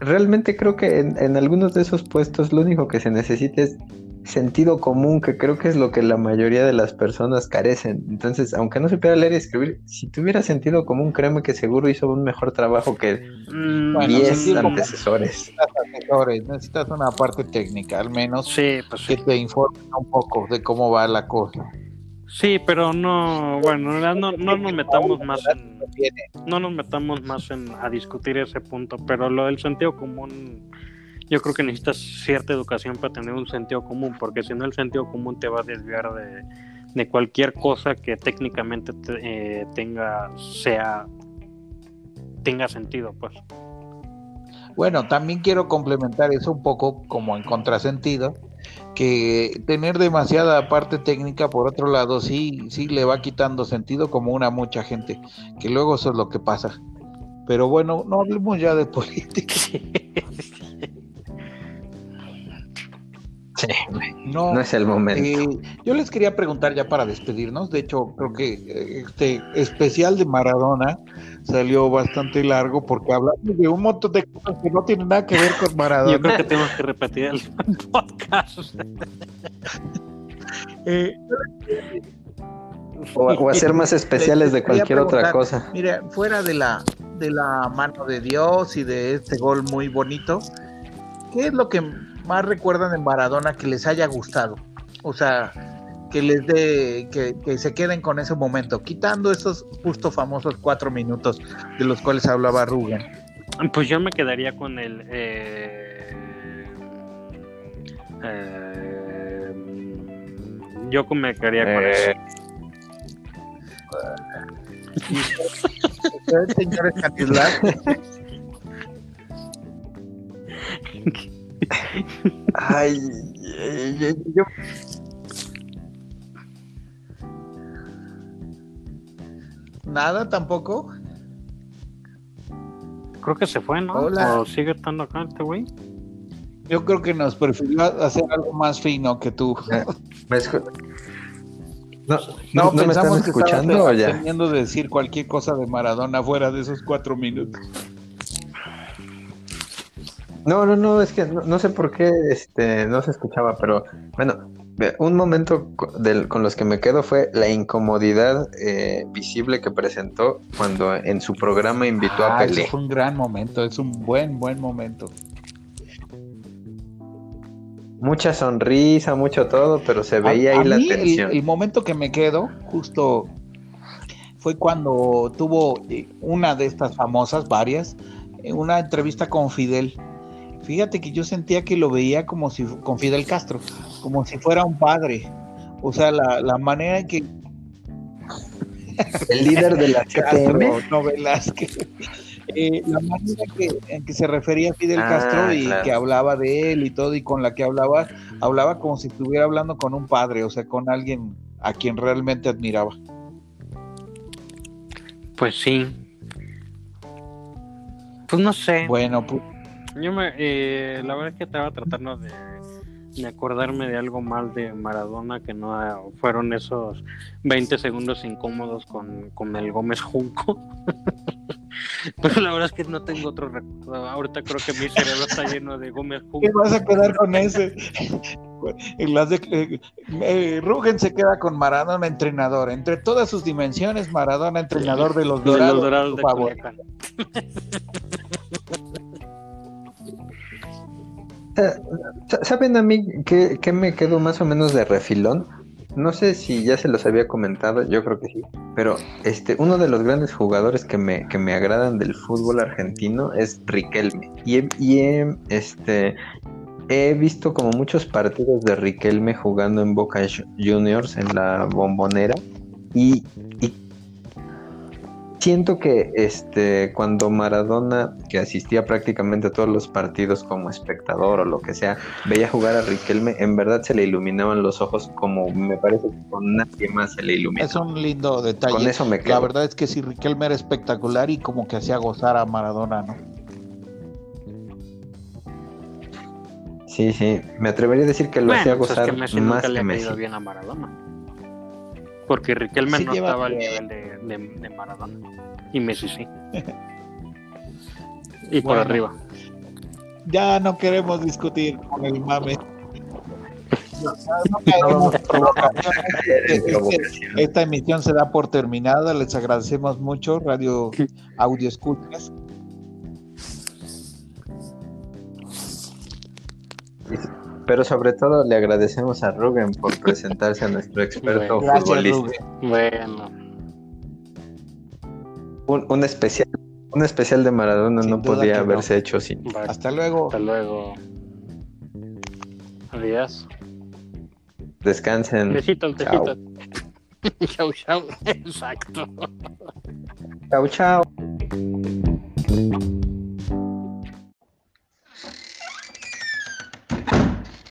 realmente creo que en, algunos de esos puestos lo único que se necesita es sentido común, que creo que es lo que la mayoría de las personas carecen. Entonces, aunque no supiera leer y escribir, si tuviera sentido común, créeme que seguro hizo un mejor trabajo que 10 mm, antecesores. Necesitas, necesitas una parte técnica, al menos, pues que te informe un poco de cómo va la cosa. Sí, pero no, bueno, no, no nos metamos más en, no nos metamos más en a discutir ese punto, pero lo del sentido común, yo creo que necesitas cierta educación para tener un sentido común, porque si no el sentido común te va a desviar de, cualquier cosa que técnicamente eh, tenga, sea, tenga sentido, pues. Bueno, también quiero complementar eso un poco como en contrasentido que tener demasiada parte técnica, por otro lado, sí, sí le va quitando sentido como una mucha gente, que luego eso es lo que pasa. Pero bueno, no hablemos ya de política. no, es el momento. Eh, yo les quería preguntar ya para despedirnos, de hecho creo que eh, este especial de Maradona salió bastante largo porque hablamos de un montón de cosas que no tienen nada que ver con Maradona. Yo creo que tenemos que repetir el podcast. Eh, o, hacer más especiales de cualquier otra cosa. Mire, fuera de la, de la mano de Dios y de este gol muy bonito, ¿qué es lo que más recuerdan de Maradona que les haya gustado? O sea, que les dé, que, se queden con ese momento, quitando esos justo famosos cuatro minutos de los cuales hablaba Rugen. Pues yo me quedaría con el... Eh, eh, yo me quedaría con eso. señores Ay, yo, Nada tampoco. Creo que se fue, ¿no? ¿O sigue estando acá este güey? Yo creo que nos prefirió hacer algo más fino que tú. No, no, no, pensamos que escuchando ya? teniendo de decir cualquier cosa de Maradona fuera de esos cuatro minutos. No, no, no, es que no, sé por qué este, no se escuchaba, pero bueno, un momento con los que me quedo fue la incomodidad eh, visible que presentó cuando en su programa invitó a ah, Pelé. fue un gran momento, es un buen, buen momento. Mucha sonrisa, mucho todo, pero se veía ahí la tensión. El, momento que me quedo, justo fue cuando tuvo eh, una de estas famosas, varias, eh, una entrevista con Fidel Fíjate que yo sentía que lo veía como si con Fidel Castro, como si fuera un padre. O sea, la, manera en que El líder de la CTM. no Velázquez. Eh, la manera que, en que se refería a Fidel Ah, Castro y claro. que hablaba de él y todo, y con la que hablaba, hablaba como si estuviera hablando con un padre, o sea, con alguien a quien realmente admiraba. Pues sí. Pues no sé. Bueno, pues Yo me, eh, la verdad es que estaba tratando de, de acordarme de algo mal de Maradona que no fueron esos 20 segundos incómodos con, con el Gómez Junco. Pero la verdad es que no tengo otro recuerdo. Ahorita creo que mi cerebro está lleno de Gómez ¿qué Junco. vas a quedar con ese? En las de- eh, eh, Rugen se queda con Maradona entrenador. Entre todas sus dimensiones, Maradona entrenador de los De los Dorados. Dorados de ¿Saben a mí qué, qué me quedó más o menos de refilón? No sé si ya se los había comentado, yo creo que sí. Pero este, uno de los grandes jugadores que me, que me agradan del fútbol argentino es Riquelme. Y he, y este, he visto como muchos partidos de Riquelme jugando en Boca Juniors en la bombonera. Y siento que este cuando Maradona, que asistía prácticamente a todos los partidos como espectador o lo que sea, veía jugar a Riquelme, en verdad se le iluminaban los ojos como me parece que con nadie más se le ilumina. Es un lindo detalle. Con eso me La quedo. verdad es que sí, Riquelme era espectacular y como que hacía gozar a Maradona, ¿no? Sí, sí, me atrevería a decir que lo Bueno, hacía pues es gozar que Messi más nunca le que ha Messi. bien a Maradona. Porque Riquelme Sí no estaba al nivel de, de- de Maradona. Y Messi sí. y por Bueno. arriba. Ya no queremos discutir con el mame. No. Este- Esta emisión se da por terminada. Les agradecemos mucho, Radio Audio Escuchas. Pero sobre todo le agradecemos a Rugen por presentarse a nuestro experto Bueno, Gracias, futbolista. Rubén. Bueno, Un, un especial, un especial de Maradona Sin no podía no. haberse hecho sin. Hasta luego. hasta luego. Adiós. Descansen. Besitos, Chao. besitos. chau, chau. Exacto. Chao, chao.